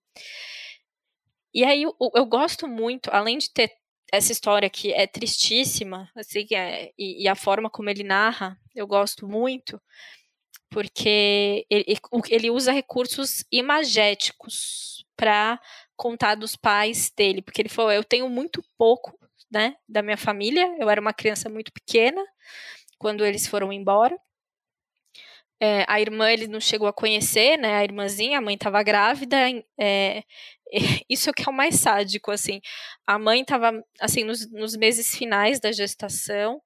E aí eu, eu gosto muito, além de ter essa história que é tristíssima, assim, é, e, e, a forma como ele narra, eu gosto muito, porque ele, ele usa recursos imagéticos para contar dos pais dele, porque ele falou, eu tenho muito pouco, né, da minha família, eu era uma criança muito pequena, quando eles foram embora. É, a irmã ele não chegou a conhecer, né? A irmãzinha, a mãe estava grávida. É, isso é o que é o mais sádico, assim. A mãe estava, assim, nos, nos meses finais da gestação.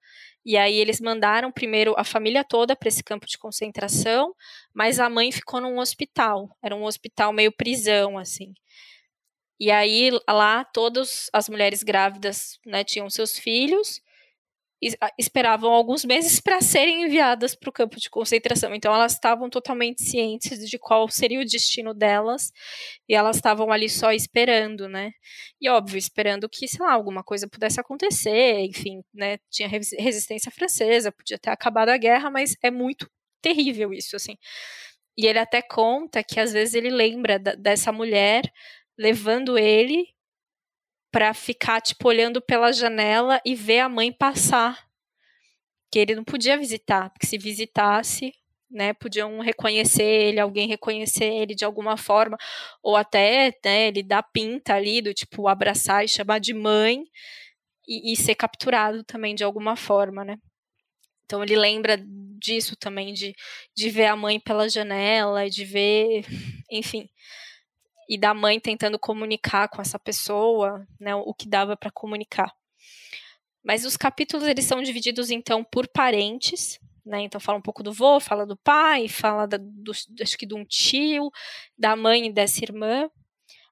E aí eles mandaram primeiro a família toda para esse campo de concentração, mas a mãe ficou num hospital. Era um hospital meio prisão, assim. E aí lá todas as mulheres grávidas né, tinham seus filhos esperavam alguns meses para serem enviadas para o campo de concentração. Então elas estavam totalmente cientes de qual seria o destino delas e elas estavam ali só esperando, né? E óbvio, esperando que, sei lá, alguma coisa pudesse acontecer, enfim, né? Tinha resistência francesa, podia ter acabado a guerra, mas é muito terrível isso, assim. E ele até conta que às vezes ele lembra dessa mulher levando ele para ficar tipo olhando pela janela e ver a mãe passar. Que ele não podia visitar, porque se visitasse, né, podiam reconhecer ele, alguém reconhecer ele de alguma forma, ou até, né, ele dar pinta ali do tipo abraçar e chamar de mãe e, e ser capturado também de alguma forma, né? Então ele lembra disso também, de, de ver a mãe pela janela, de ver, enfim, e da mãe tentando comunicar com essa pessoa, né, o que dava para comunicar. Mas os capítulos eles são divididos então por parentes, né? Então fala um pouco do vô, fala do pai, fala da, do, acho que de um tio, da mãe e dessa irmã,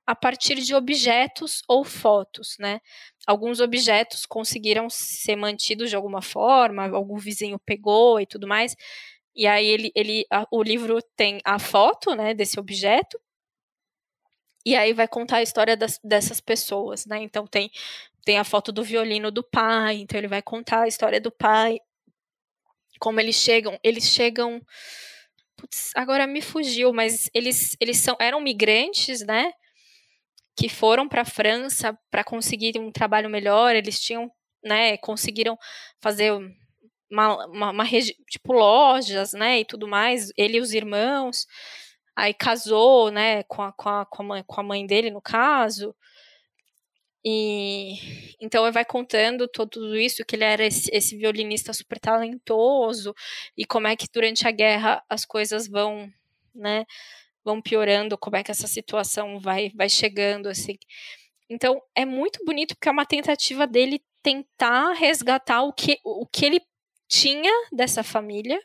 a partir de objetos ou fotos, né? Alguns objetos conseguiram ser mantidos de alguma forma, algum vizinho pegou e tudo mais. E aí ele, ele a, o livro tem a foto, né, desse objeto e aí vai contar a história das, dessas pessoas, né? Então tem, tem a foto do violino do pai, então ele vai contar a história do pai, como eles chegam. Eles chegam. Putz, agora me fugiu, mas eles, eles são, eram migrantes, né? Que foram para a França para conseguir um trabalho melhor. Eles tinham, né? Conseguiram fazer uma, uma, uma tipo lojas, né? E tudo mais. Ele e os irmãos aí casou, né, com a, com a, com a, mãe, com a mãe dele, no caso. E então ele vai contando tudo isso, que ele era esse, esse, violinista super talentoso, e como é que durante a guerra as coisas vão, né, vão piorando, como é que essa situação vai, vai chegando, assim. Então é muito bonito porque é uma tentativa dele tentar resgatar o que, o que ele tinha dessa família,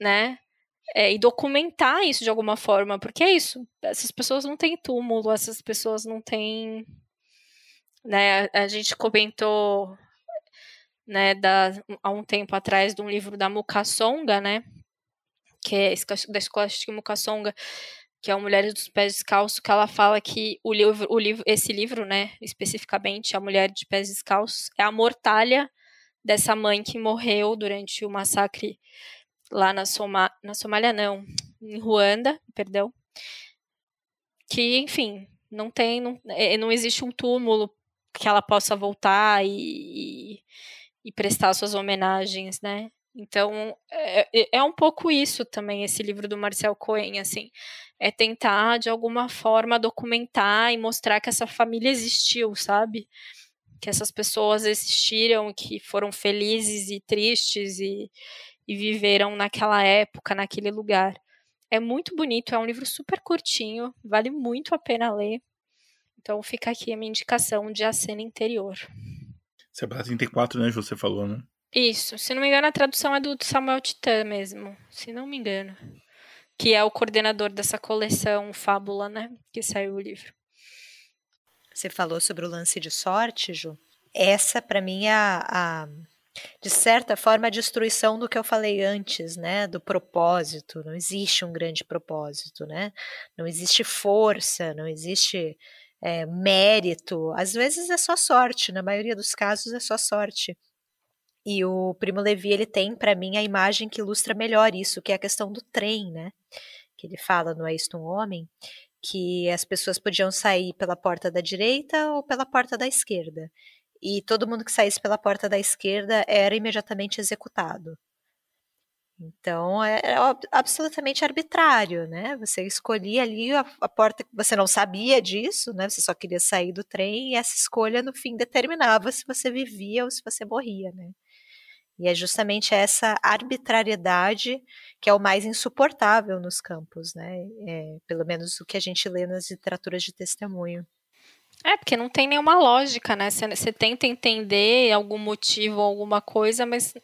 né? É, e documentar isso de alguma forma, porque é isso, essas pessoas não têm túmulo, essas pessoas não têm, né, a gente comentou, né, da, há um tempo atrás de um livro da Mukasonga, né, que é da de Mukasonga, que é o Mulheres dos Pés Descalços, que ela fala que o livro, o livro, esse livro, né, especificamente, A Mulher de Pés Descalços, é a mortalha dessa mãe que morreu durante o massacre lá na, Soma, na Somália, não, em Ruanda, perdão, que, enfim, não tem, não, é, não existe um túmulo que ela possa voltar e, e prestar suas homenagens, né? Então, é, é, é um pouco isso também, esse livro do Marcel Cohen, assim, é tentar, de alguma forma, documentar e mostrar que essa família existiu, sabe? Que essas pessoas existiram, que foram felizes e tristes e, e viveram naquela época, naquele lugar. É muito bonito, é um livro super curtinho, vale muito a pena ler. Então fica aqui a minha indicação de A Cena Interior. Isso é para 34, né, você falou, né? Isso, se não me engano a tradução é do Samuel Titã mesmo, se não me engano. Que é o coordenador dessa coleção Fábula, né, que saiu o livro. Você falou sobre o lance de sorte, Ju? Essa, para mim, é a, a de certa forma, a destruição do que eu falei antes, né? Do propósito. Não existe um grande propósito, né? Não existe força, não existe é, mérito. Às vezes é só sorte, na maioria dos casos é só sorte. E o Primo Levi, ele tem para mim a imagem que ilustra melhor isso, que é a questão do trem, né? Que ele fala no É Isto um Homem, que as pessoas podiam sair pela porta da direita ou pela porta da esquerda e todo mundo que saísse pela porta da esquerda era imediatamente executado. Então é, é absolutamente arbitrário, né? Você escolhia ali a, a, porta, você não sabia disso, né? Você só queria sair do trem e essa escolha no fim determinava se você vivia ou se você morria, né? E é justamente essa arbitrariedade que é o mais insuportável nos campos, né? É, pelo menos o que a gente lê nas literaturas de testemunho. É, porque não tem nenhuma lógica, né? Você tenta entender algum motivo, alguma coisa, mas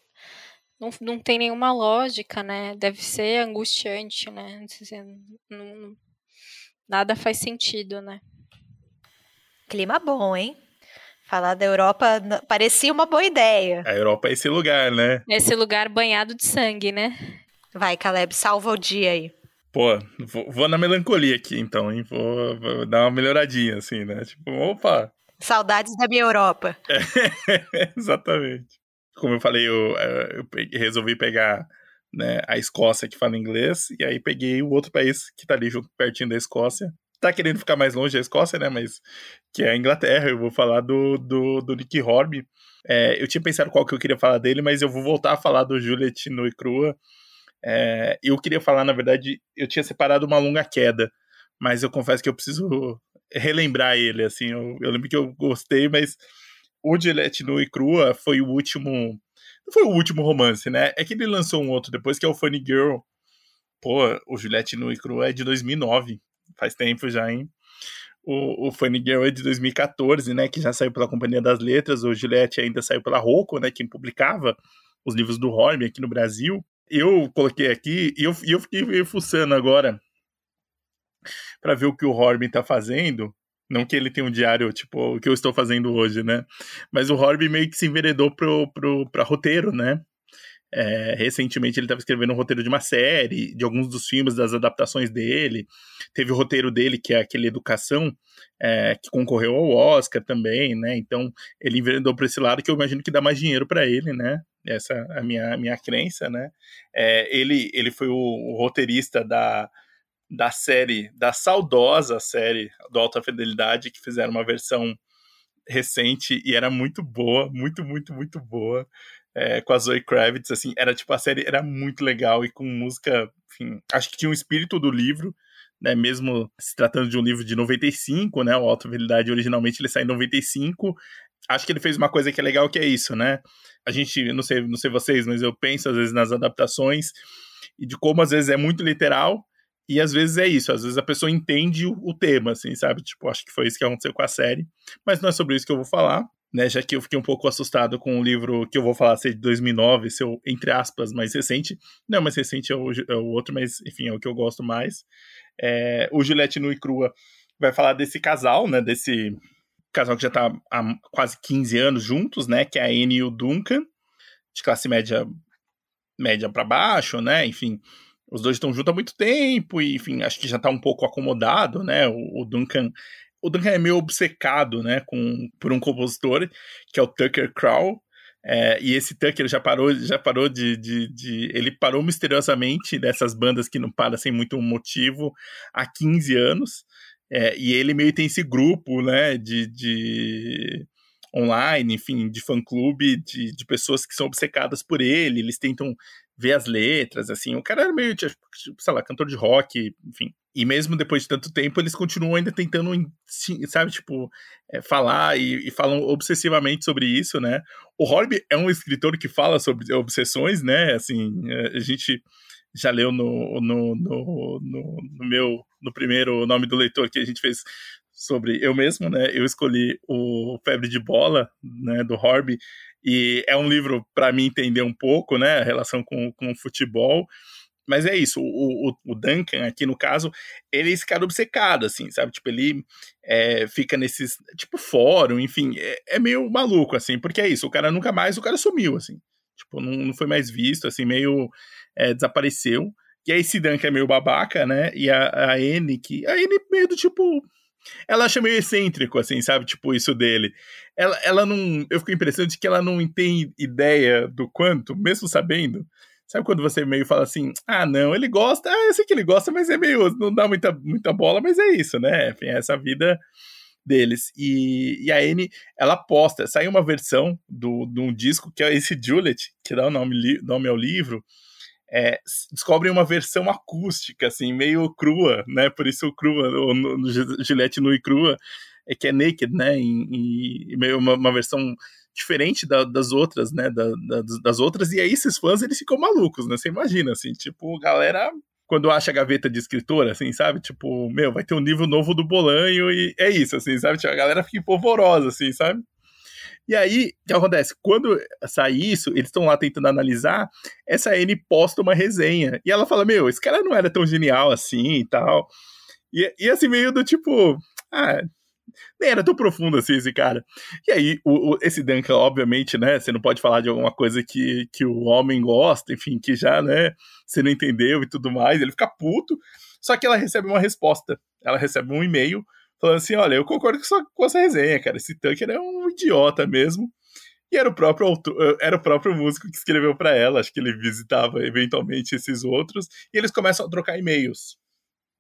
não, não tem nenhuma lógica, né? Deve ser angustiante, né? Não, nada faz sentido, né? Clima bom, hein? Falar da Europa parecia uma boa ideia. A Europa é esse lugar, né? Esse lugar banhado de sangue, né? Vai, Caleb, salva o dia aí. Pô, vou, vou na melancolia aqui, então, hein? Vou, vou, dar uma melhoradinha, assim, né? Tipo, opa! Saudades da minha Europa. É, exatamente. Como eu falei, eu, eu resolvi pegar né, a Escócia, que fala inglês, e aí peguei o outro país que tá ali junto, pertinho da Escócia, tá querendo ficar mais longe da Escócia, né? Mas que é a Inglaterra. Eu vou falar do, do, do Nick Horby. É, eu tinha pensado qual que eu queria falar dele, mas eu vou voltar a falar do Juliet no e crua. É, eu queria falar, na verdade, eu tinha separado uma longa queda, mas eu confesso que eu preciso relembrar ele. Assim, eu, eu lembro que eu gostei, mas o Juliet no e crua foi o último. Não foi o último romance, né? É que ele lançou um outro depois, que é o Funny Girl. Pô, o Juliette no e crua é de 2009 faz tempo já, hein? O, o Funny Girl é de 2014, né? Que já saiu pela Companhia das Letras. O Gillette ainda saiu pela Rocco, né? Quem publicava os livros do Horby aqui no Brasil. Eu coloquei aqui e eu, eu fiquei fuçando agora para ver o que o Horby tá fazendo. Não que ele tenha um diário, tipo, o que eu estou fazendo hoje, né? Mas o Horby meio que se enveredou pro, pro, pra roteiro, né? É, recentemente ele estava escrevendo um roteiro de uma série, de alguns dos filmes, das adaptações dele. Teve o roteiro dele, que é aquele Educação, é, que concorreu ao Oscar também, né? Então ele enveredou para esse lado que eu imagino que dá mais dinheiro para ele, né? Essa é a minha, minha crença, né? É, ele, ele foi o, o, roteirista da, da série, da saudosa série do Alta Fidelidade, que fizeram uma versão recente e era muito boa, muito, muito, muito boa é, com a Zoe Kravitz, assim, era tipo, a série era muito legal e com música, enfim, acho que tinha um espírito do livro, né, mesmo se tratando de um livro de 95, né, o Alta Fidelidade originalmente ele sai em 95, acho que ele fez uma coisa que é legal que é isso, né, a gente, não sei, não sei vocês, mas eu penso às vezes nas adaptações e de como às vezes é muito literal e às vezes é isso, às vezes a pessoa entende o, o tema, assim, sabe, tipo, acho que foi isso que aconteceu com a série, mas não é sobre isso que eu vou falar, né, já que eu fiquei um pouco assustado com o livro que eu vou falar ser de 2009, seu, entre aspas, mais recente. Não, mais recente é o, é o outro, mas enfim, é o que eu gosto mais. É, o Juliette Nu e Crua vai falar desse casal, né, desse casal que já está há quase 15 anos juntos, né, que é a Anne e o Duncan, de classe média média para baixo, né, enfim, os dois estão juntos há muito tempo e, enfim, acho que já está um pouco acomodado, né, o, o Duncan o Duncan é meio obcecado, né, com, por um compositor, que é o Tucker Crow, é, e esse Tucker já parou, já parou de, de, de, Ele parou misteriosamente dessas bandas que não param sem muito motivo há 15 anos. É, e ele meio tem esse grupo, né, de, de online, enfim, de fã-clube, de, de pessoas que são obcecadas por ele. Eles tentam ver as letras, assim. O cara era meio, tipo, sei lá, cantor de rock, enfim. E mesmo depois de tanto tempo, eles continuam ainda tentando, sabe, tipo, é, falar e, e, falam obsessivamente sobre isso, né? O Horby é um escritor que fala sobre obsessões, né? Assim, é, a gente já leu no, no, no, no, no meu, no primeiro nome do leitor que a gente fez sobre eu mesmo, né? Eu escolhi o Febre de Bola, né, do Horby, e é um livro para mim entender um pouco, né, a relação com, com o futebol. Mas é isso, o, o, o, Duncan aqui no caso, ele é esse cara obcecado, assim, sabe? Tipo, ele é, fica nesses, tipo, fórum, enfim, é, é, meio maluco, assim, porque é isso, o cara nunca mais, o cara sumiu, assim. Tipo, não, não foi mais visto, assim, meio é, desapareceu. E aí esse Duncan é meio babaca, né? E a, a Anne, que. A Anne meio do tipo ela acha meio excêntrico, assim, sabe? Tipo, isso dele. Ela, ela não. Eu fico de que ela não tem ideia do quanto, mesmo sabendo. Sabe quando você meio fala assim, ah, não, ele gosta, ah, eu sei que ele gosta, mas é meio. não dá muita, muita bola, mas é isso, né? Enfim, essa vida deles. E, e a Anne, ela posta, saiu uma versão do, de um disco que é esse Juliet, que dá o nome, nome ao livro é, descobrem uma versão acústica, assim, meio crua, né? Por isso crua, no, no Gillette nu e crua, é que é naked, né? E, e meio uma, uma, versão diferente da, das outras, né? Da, da, das outras, e aí esses fãs eles ficam malucos, né? Você imagina, assim, tipo, galera quando acha a gaveta de escritor, assim, sabe? Tipo, meu, vai ter um livro novo do Bolanho e é isso, assim, sabe? Tipo, a galera fica polvorosa, assim, sabe? E aí, o que acontece? Quando sai isso, eles estão lá tentando analisar, essa N posta uma resenha. E ela fala, meu, esse cara não era tão genial assim e tal. E, e assim, meio do tipo, ah, nem era tão profundo assim esse cara. E aí, o, o, esse Duncan, obviamente, né? Você não pode falar de alguma coisa que, que o homem gosta, enfim, que já, né? Você não entendeu e tudo mais. Ele fica puto. Só que ela recebe uma resposta. Ela recebe um e-mail falando assim: olha, eu concordo com essa, resenha, cara. Esse Tucker é um idiota mesmo. E era o próprio autor, eh, era o próprio músico que escreveu para ela. Acho que ele visitava eventualmente esses outros. E eles começam a trocar e-mails.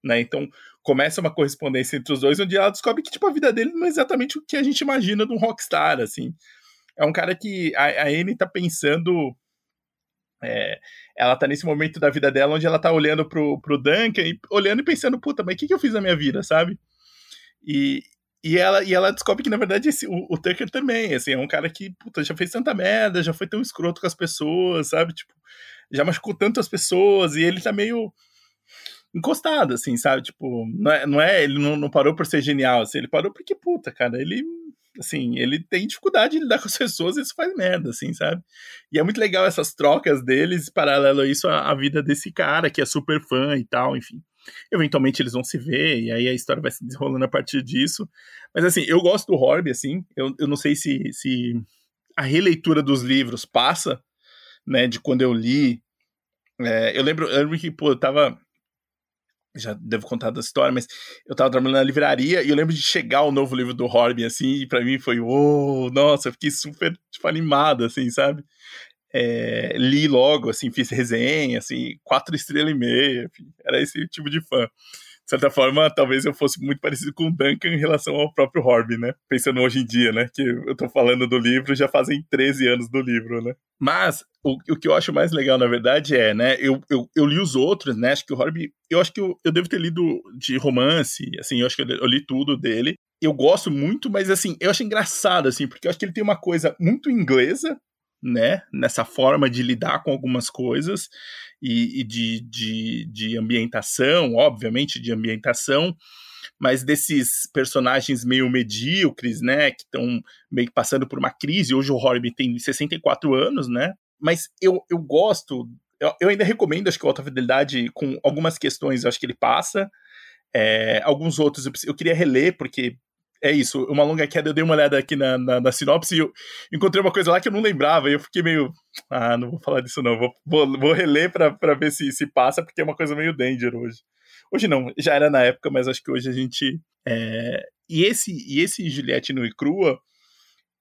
Né? Então começa uma correspondência entre os dois, onde ela descobre que tipo, a vida dele não é exatamente o que a gente imagina de um rockstar. Assim. É um cara que a, a Anne tá pensando. É, ela tá nesse momento da vida dela onde ela tá olhando pro, pro Duncan e olhando e pensando, puta, mas o que, que eu fiz na minha vida, sabe? E, e ela, e ela descobre que, na verdade, esse, o, o, Tucker também, assim, é um cara que, puta, já fez tanta merda, já foi tão escroto com as pessoas, sabe? Tipo, já machucou tantas pessoas, e ele tá meio encostado, assim, sabe? Tipo, não é, não é ele não, não parou por ser genial, assim, ele parou porque, puta, cara, ele, assim, ele tem dificuldade de lidar com as pessoas e isso faz merda, assim, sabe? E é muito legal essas trocas deles, paralelo a isso, a, a vida desse cara que é super fã e tal, enfim. Eventualmente eles vão se ver, e aí a história vai se desenrolando a partir disso. Mas assim, eu gosto do Horby, assim, eu, eu não sei se, se a releitura dos livros passa, né, de quando eu li. É, eu, lembro, eu lembro que, pô, eu tava. Já devo contar da história, mas eu tava trabalhando na livraria e eu lembro de chegar o novo livro do Horby, assim, e pra mim foi, oh, nossa, eu fiquei super, tipo, animado, assim, sabe? É, li logo, assim, fiz resenha, assim, quatro estrelas e meia, enfim, era esse tipo de fã. De certa forma, talvez eu fosse muito parecido com o Duncan em relação ao próprio Horby, né? Pensando hoje em dia, né? Que eu tô falando do livro, já fazem 13 anos do livro, né? Mas, o, o que eu acho mais legal, na verdade, é, né? Eu, eu, eu li os outros, né? Acho que o Horby... Eu acho que eu, eu devo ter lido de romance, assim, eu acho que eu, eu li tudo dele. Eu gosto muito, mas, assim, eu acho engraçado, assim, porque eu acho que ele tem uma coisa muito inglesa, né, nessa forma de lidar com algumas coisas e, e de, de, de ambientação, obviamente de ambientação, mas desses personagens meio medíocres, né, que estão meio que passando por uma crise. Hoje o Horby tem 64 anos, né, mas eu, eu gosto, eu, eu ainda recomendo, acho que o Alta Fidelidade, com algumas questões, eu acho que ele passa. É, alguns outros eu, eu queria reler, porque é isso, uma longa queda, eu dei uma olhada aqui na, na, na, sinopse e eu encontrei uma coisa lá que eu não lembrava, e eu fiquei meio. Ah, não vou falar disso, não. Vou, vou, vou reler pra, pra ver se, se passa, porque é uma coisa meio danger hoje. Hoje não, já era na época, mas acho que hoje a gente. É... E esse e esse Juliette no e crua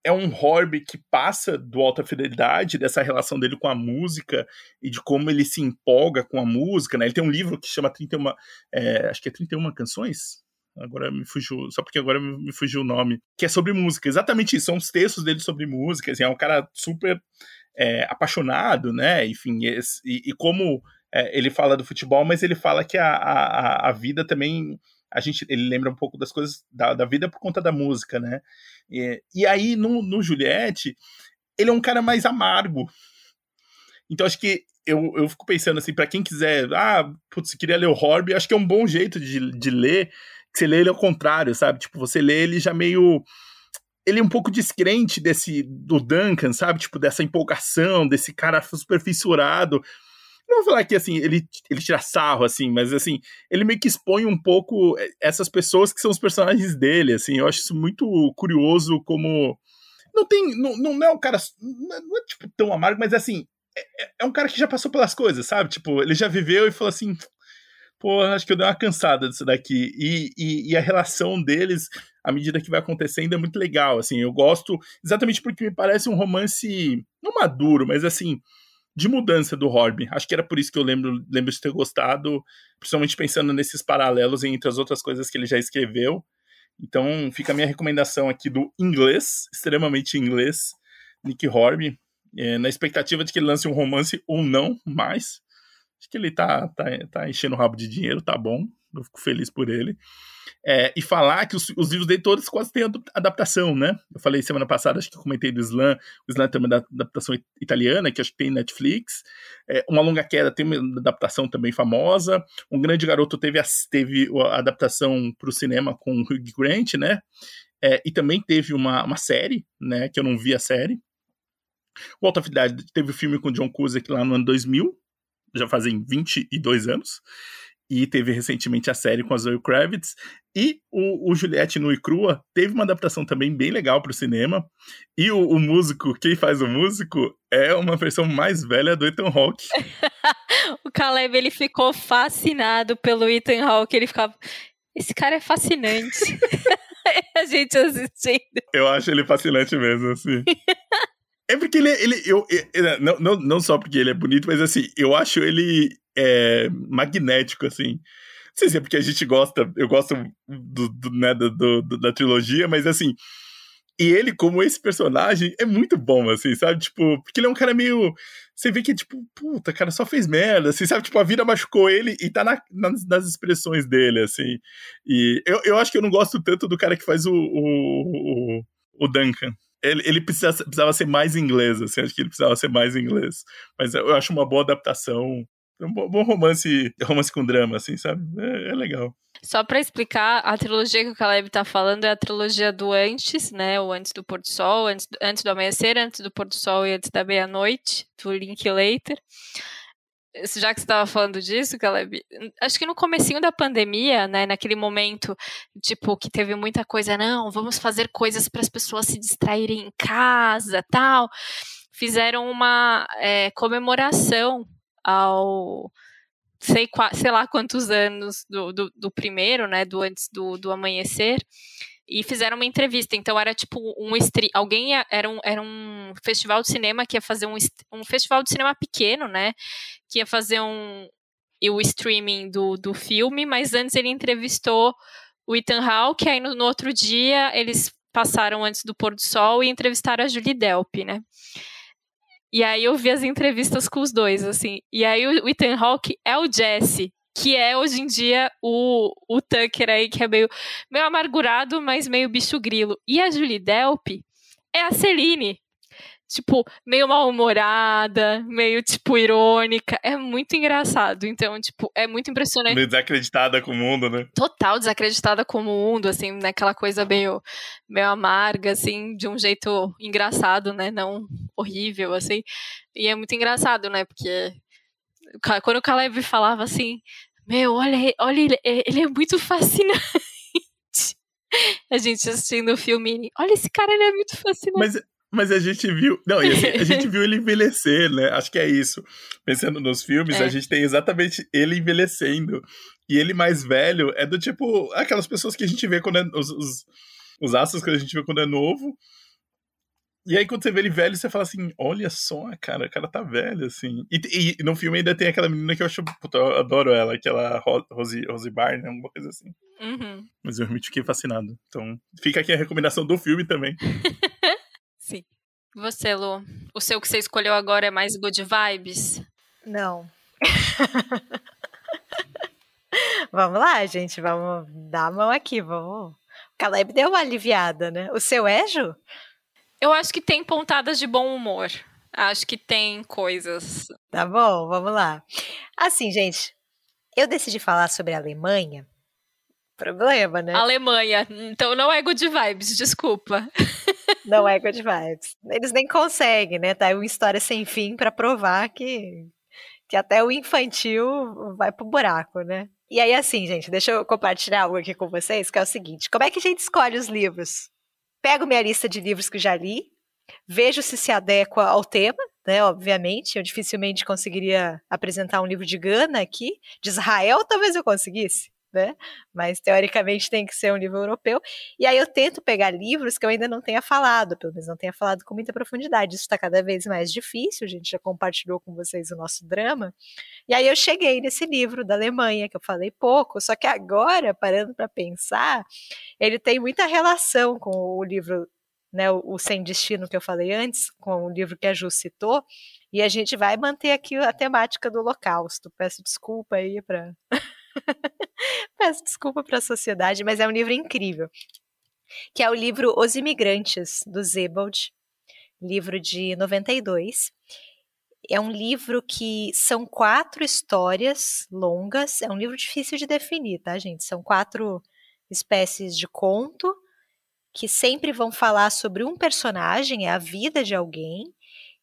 é um Horby que passa do alta fidelidade, dessa relação dele com a música e de como ele se empolga com a música, né? Ele tem um livro que chama 31, é, acho que é 31 canções, agora me fugiu, só porque agora me fugiu o nome, que é sobre música, exatamente isso, são os textos dele sobre música, assim, é um cara super é, apaixonado, né, enfim, e, e como é, ele fala do futebol, mas ele fala que a, a, a vida também, a gente, ele lembra um pouco das coisas da, da vida por conta da música, né, e, e aí no, no Juliette, ele é um cara mais amargo, então acho que eu, eu fico pensando assim, para quem quiser, ah, putz, queria ler o Horby, acho que é um bom jeito de, de ler, você lê ele ao contrário, sabe? Tipo, você lê ele já meio. Ele é um pouco descrente desse. do Duncan, sabe? Tipo, dessa empolgação, desse cara super fissurado. Não vou falar que assim, ele, ele tira sarro, assim, mas assim, ele meio que expõe um pouco essas pessoas que são os personagens dele, assim. Eu acho isso muito curioso como. Não tem. Não, não é um cara. Não é, tipo tão amargo, mas assim. É, é um cara que já passou pelas coisas, sabe? Tipo, ele já viveu e falou assim: pô, acho que eu dei uma cansada disso daqui. E, e, e, a relação deles, à medida que vai acontecendo, é muito legal. Assim, eu gosto exatamente porque me parece um romance não maduro, mas assim de mudança do Horby. Acho que era por isso que eu lembro, lembro de ter gostado, principalmente pensando nesses paralelos entre as outras coisas que ele já escreveu. Então, fica a minha recomendação aqui do inglês, extremamente inglês, Nick Horby, é, na expectativa de que ele lance um romance ou não mais. Acho que ele tá, tá, tá enchendo o rabo de dinheiro, tá bom. eu fico feliz por ele. É, e falar que os, os, livros dele todos quase têm adaptação, né? Eu falei semana passada, acho que comentei do Slam, o Slam tem uma adaptação italiana, que acho que tem Netflix. É, uma Longa Queda tem uma adaptação também famosa. Um Grande Garoto teve a, teve a adaptação para o cinema com o Hugh Grant, né? É, e também teve uma, uma série, né? Que eu não vi a série. O Alta Fidelidade teve o filme com John Cusack lá no ano 2000, já fazem 22 anos. E teve recentemente a série com a Zoe Kravitz. E o, o Juliette no e Crua teve uma adaptação também bem legal para o cinema. E o, o, músico, quem faz o músico, é uma versão mais velha do Ethan Hawke. o Caleb, ele ficou fascinado pelo Ethan Hawke. Ele ficava... Esse cara é fascinante. a gente assistindo. Eu acho ele fascinante mesmo, assim. É porque ele, ele eu, eu, não, não, não só porque ele é bonito, mas assim, eu acho ele é, magnético, assim. Não sei se é porque a gente gosta, eu gosto do, do né, do, do, da trilogia, mas assim, e ele, como esse personagem, é muito bom, assim, sabe? Tipo, porque ele é um cara meio. Você vê que, tipo, puta, cara, só fez merda, assim, sabe? Tipo, a vida machucou ele e tá na, nas, nas, expressões dele, assim. E eu, eu acho que eu não gosto tanto do cara que faz o, o, o, o Duncan ele, ele precisa, precisava ser mais inglês, assim, acho que ele precisava ser mais inglês. Mas eu acho uma boa adaptação. Um bom romance, romance com drama, assim, sabe? É, é legal. Só para explicar, a trilogia que o Caleb tá falando é a trilogia do antes, né? O antes do pôr do sol, antes, antes do amanhecer, antes do pôr do sol e antes da meia-noite, do Linklater já que você estava falando disso, Caleb, acho que no comecinho da pandemia, né, naquele momento, tipo, que teve muita coisa, não, vamos fazer coisas para as pessoas se distraírem em casa, tal, fizeram uma é, comemoração ao sei, sei lá quantos anos do, do, do primeiro, né, do antes do, do amanhecer, e fizeram uma entrevista. Então era tipo um alguém ia, era um, era um festival de cinema que ia fazer um, um festival de cinema pequeno, né? Que ia fazer um o streaming do, do filme, mas antes ele entrevistou o Ethan Hawke, aí no, no outro dia eles passaram antes do pôr do sol e entrevistaram a Julie Delp, né? E aí eu vi as entrevistas com os dois, assim. E aí o Ethan Hawke é o Jesse, que é hoje em dia o, o Tucker aí, que é meio, meio amargurado, mas meio bicho grilo. E a Julie Delp é a Celine. Tipo, meio mal-humorada, meio, tipo, irônica. É muito engraçado. Então, tipo, é muito impressionante. Meio desacreditada com o mundo, né? Total desacreditada com o mundo, assim, naquela coisa meio, meio amarga, assim, de um jeito engraçado, né? Não horrível, assim. E é muito engraçado, né? Porque quando o Caleb falava assim, meu, olha, olha ele, é, ele é muito fascinante. A gente assistindo o filme, olha esse cara, ele é muito fascinante. Mas, mas a gente viu. Não, assim, a gente viu ele envelhecer, né? Acho que é isso. Pensando nos filmes, é. a gente tem exatamente ele envelhecendo. E ele mais velho é do tipo aquelas pessoas que a gente vê quando é. Os, os, os astros que a gente vê quando é novo. E aí, quando você vê ele velho, você fala assim: olha só, cara, o cara tá velho, assim. E, e no filme ainda tem aquela menina que eu acho. Puta, eu adoro ela, aquela Rosie, Rosie Byrne, alguma coisa assim. Uhum. Mas eu realmente fiquei fascinado. Então, fica aqui a recomendação do filme também. Sim. Você, Lu? O seu que você escolheu agora é mais good vibes? Não. vamos lá, gente. Vamos dar a mão aqui. Vamos. O Caleb deu uma aliviada, né? O seu é, Ju? Eu acho que tem pontadas de bom humor. Acho que tem coisas. Tá bom, vamos lá. Assim, gente, eu decidi falar sobre a Alemanha. Problema, né? Alemanha. Então não é good vibes, desculpa. Não é good vibes. Eles nem conseguem, né? Tá uma história sem fim para provar que, que até o infantil vai pro buraco, né? E aí, assim, gente, deixa eu compartilhar algo aqui com vocês, que é o seguinte: como é que a gente escolhe os livros? Pego minha lista de livros que já li, vejo se se adequa ao tema, né? Obviamente, eu dificilmente conseguiria apresentar um livro de Gana aqui, de Israel talvez eu conseguisse. Né? Mas teoricamente tem que ser um livro europeu. E aí eu tento pegar livros que eu ainda não tenha falado, pelo menos não tenha falado com muita profundidade. Isso está cada vez mais difícil, a gente já compartilhou com vocês o nosso drama. E aí eu cheguei nesse livro da Alemanha, que eu falei pouco, só que agora, parando para pensar, ele tem muita relação com o livro né, o, Sem Destino que eu falei antes, com o livro que a Ju citou, e a gente vai manter aqui a temática do Holocausto. Peço desculpa aí para Peço desculpa para a sociedade, mas é um livro incrível. Que é o livro Os Imigrantes, do Zebold, livro de 92. É um livro que são quatro histórias longas. É um livro difícil de definir, tá, gente? São quatro espécies de conto que sempre vão falar sobre um personagem, é a vida de alguém,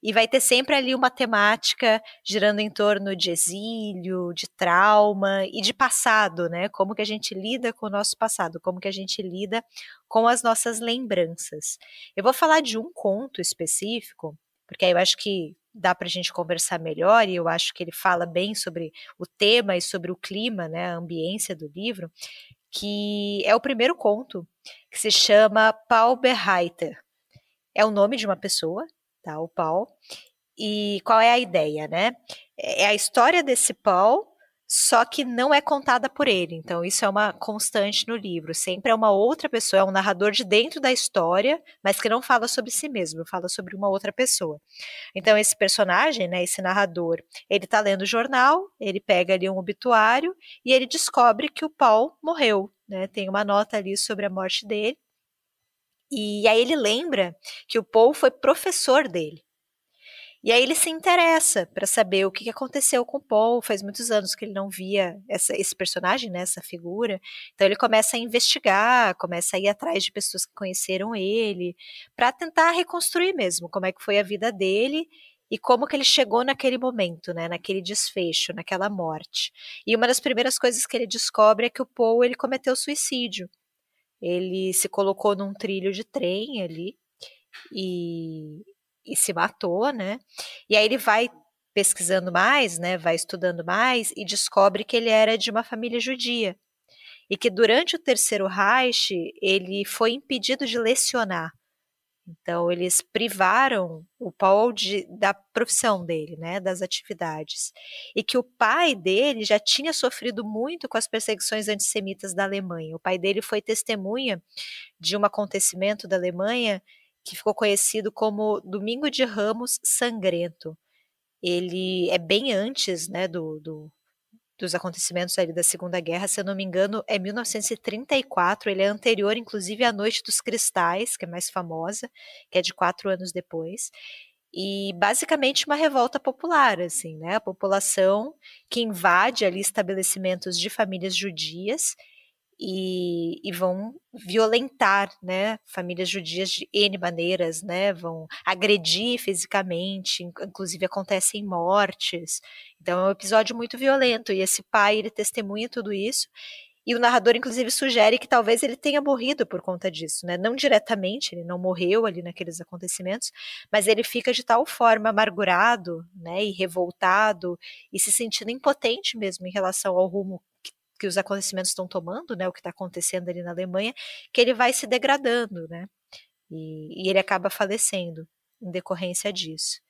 e vai ter sempre ali uma temática girando em torno de exílio, de trauma e de passado, né? Como que a gente lida com o nosso passado, como que a gente lida com as nossas lembranças. Eu vou falar de um conto específico, porque aí eu acho que dá para a gente conversar melhor, e eu acho que ele fala bem sobre o tema e sobre o clima, né, a ambiência do livro, que é o primeiro conto, que se chama Paul Berreiter. É o nome de uma pessoa, tá? O Paul. E qual é a ideia, né? É a história desse Paul só que não é contada por ele. Então, isso é uma constante no livro. Sempre é uma outra pessoa, é um narrador de dentro da história, mas que não fala sobre si mesmo, fala sobre uma outra pessoa. Então, esse personagem, né, esse narrador, ele está lendo o jornal, ele pega ali um obituário e ele descobre que o Paul morreu. Né? Tem uma nota ali sobre a morte dele. E aí ele lembra que o Paul foi professor dele. E aí ele se interessa para saber o que aconteceu com o Paul. Faz muitos anos que ele não via essa, esse personagem, né, essa figura. Então ele começa a investigar, começa a ir atrás de pessoas que conheceram ele, para tentar reconstruir mesmo como é que foi a vida dele e como que ele chegou naquele momento, né, naquele desfecho, naquela morte. E uma das primeiras coisas que ele descobre é que o Paul ele cometeu suicídio. Ele se colocou num trilho de trem ali e e se matou, né? E aí ele vai pesquisando mais, né? Vai estudando mais e descobre que ele era de uma família judia e que durante o terceiro Reich ele foi impedido de lecionar. Então eles privaram o Paul de, da profissão dele, né, das atividades, e que o pai dele já tinha sofrido muito com as perseguições antissemitas da Alemanha. O pai dele foi testemunha de um acontecimento da Alemanha que ficou conhecido como Domingo de Ramos Sangrento. Ele é bem antes né, do, do, dos acontecimentos ali da Segunda Guerra, se eu não me engano, é 1934, ele é anterior, inclusive, à Noite dos Cristais, que é mais famosa, que é de quatro anos depois, e basicamente uma revolta popular, assim, né, a população que invade ali estabelecimentos de famílias judias e, e, vão violentar, né, famílias judias de N maneiras, né, vão agredir fisicamente, inclusive acontecem mortes. Então é um episódio muito violento e esse pai ele testemunha tudo isso. E o narrador, inclusive, sugere que talvez ele tenha morrido por conta disso, né? Não diretamente, ele não morreu ali naqueles acontecimentos, mas ele fica de tal forma amargurado, né, e revoltado e se sentindo impotente mesmo em relação ao rumo que os acontecimentos estão tomando, né, o que está acontecendo ali na Alemanha, que ele vai se degradando, né, e, e ele acaba falecendo em decorrência disso.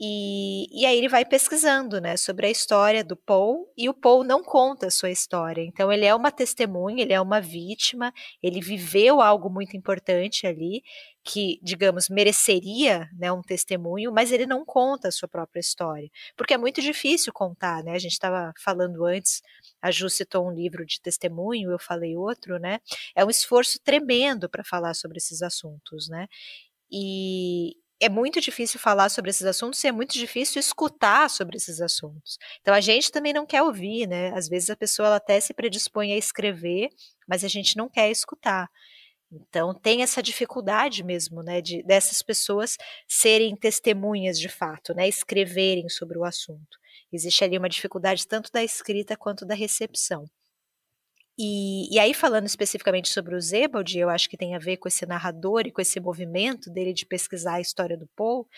E, e, aí ele vai pesquisando, né, sobre a história do Paul, e o Paul não conta a sua história. Então ele é uma testemunha, ele é uma vítima, ele viveu algo muito importante ali, que, digamos, mereceria, né, um testemunho, mas ele não conta a sua própria história, porque é muito difícil contar, né? A gente estava falando antes, a Ju citou um livro de testemunho, eu falei outro, né? É um esforço tremendo para falar sobre esses assuntos, né? E, é muito difícil falar sobre esses assuntos e é muito difícil escutar sobre esses assuntos. Então a gente também não quer ouvir, né? Às vezes a pessoa até se predispõe a escrever, mas a gente não quer escutar. Então tem essa dificuldade mesmo, né, de dessas pessoas serem testemunhas de fato, né, escreverem sobre o assunto. Existe ali uma dificuldade tanto da escrita quanto da recepção. E, e, aí, falando especificamente sobre o Zebald, eu acho que tem a ver com esse narrador e com esse movimento dele de pesquisar a história do Paul.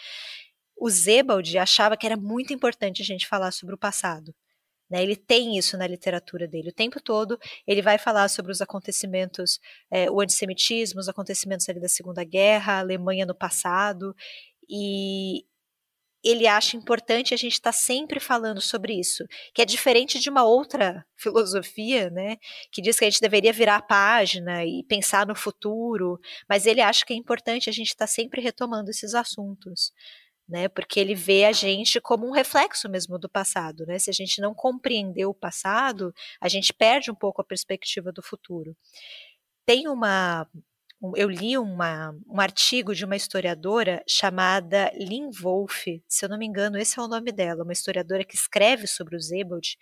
O Zebald achava que era muito importante a gente falar sobre o passado. Né? Ele tem isso na literatura dele. O tempo todo ele vai falar sobre os acontecimentos, é, o antissemitismo, os acontecimentos da Segunda Guerra, a Alemanha no passado. E, ele acha importante a gente estar tá sempre falando sobre isso, que é diferente de uma outra filosofia, né, que diz que a gente deveria virar a página e pensar no futuro, mas ele acha que é importante a gente estar tá sempre retomando esses assuntos. Né? Porque ele vê a gente como um reflexo mesmo do passado, né? Se a gente não compreender o passado, a gente perde um pouco a perspectiva do futuro. Tem uma eu li uma, um artigo de uma historiadora chamada Lynn Wolfe, se eu não me engano, esse é o nome dela, uma historiadora que escreve sobre o Zebold,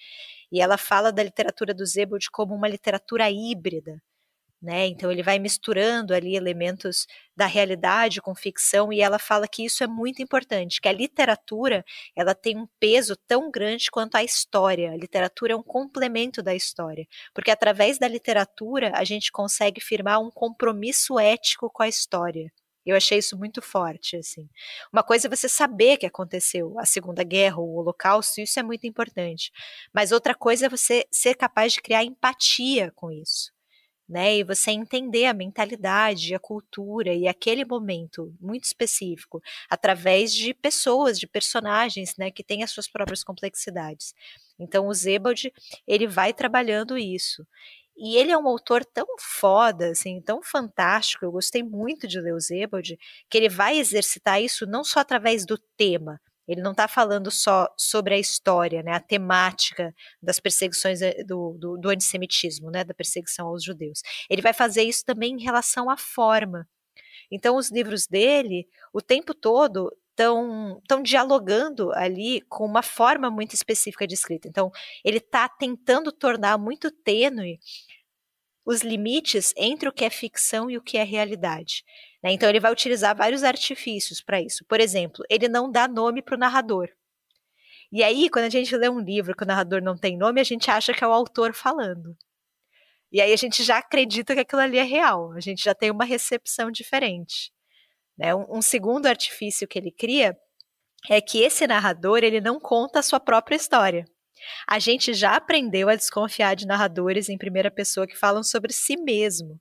e ela fala da literatura do Zebold como uma literatura híbrida, né? Então ele vai misturando ali elementos da realidade com ficção e ela fala que isso é muito importante, que a literatura ela tem um peso tão grande quanto a história. A literatura é um complemento da história, porque através da literatura a gente consegue firmar um compromisso ético com a história. Eu achei isso muito forte, assim. Uma coisa é você saber que aconteceu a Segunda Guerra, o Holocausto, isso é muito importante. Mas outra coisa é você ser capaz de criar empatia com isso né? E você entender a mentalidade, a cultura e aquele momento muito específico através de pessoas, de personagens, né, que têm as suas próprias complexidades. Então o Zebald, ele vai trabalhando isso. E ele é um autor tão foda, assim, tão fantástico. Eu gostei muito de ler o Zebald, que ele vai exercitar isso não só através do tema, ele não está falando só sobre a história, né, a temática das perseguições eh, do, do, do, antissemitismo, né, da perseguição aos judeus. Ele vai fazer isso também em relação à forma. Então, os livros dele, o tempo todo, estão dialogando ali com uma forma muito específica de escrita. Então, ele está tentando tornar muito tênue os limites entre o que é ficção e o que é realidade. Né? Então, ele vai utilizar vários artifícios para isso. Por exemplo, ele não dá nome para o narrador. E aí, quando a gente lê um livro que o narrador não tem nome, a gente acha que é o autor falando. E aí a gente já acredita que aquilo ali é real, a gente já tem uma recepção diferente. Né? Um, um segundo artifício que ele cria é que esse narrador ele não conta a sua própria história. A gente já aprendeu a desconfiar de narradores em primeira pessoa que falam sobre si mesmo.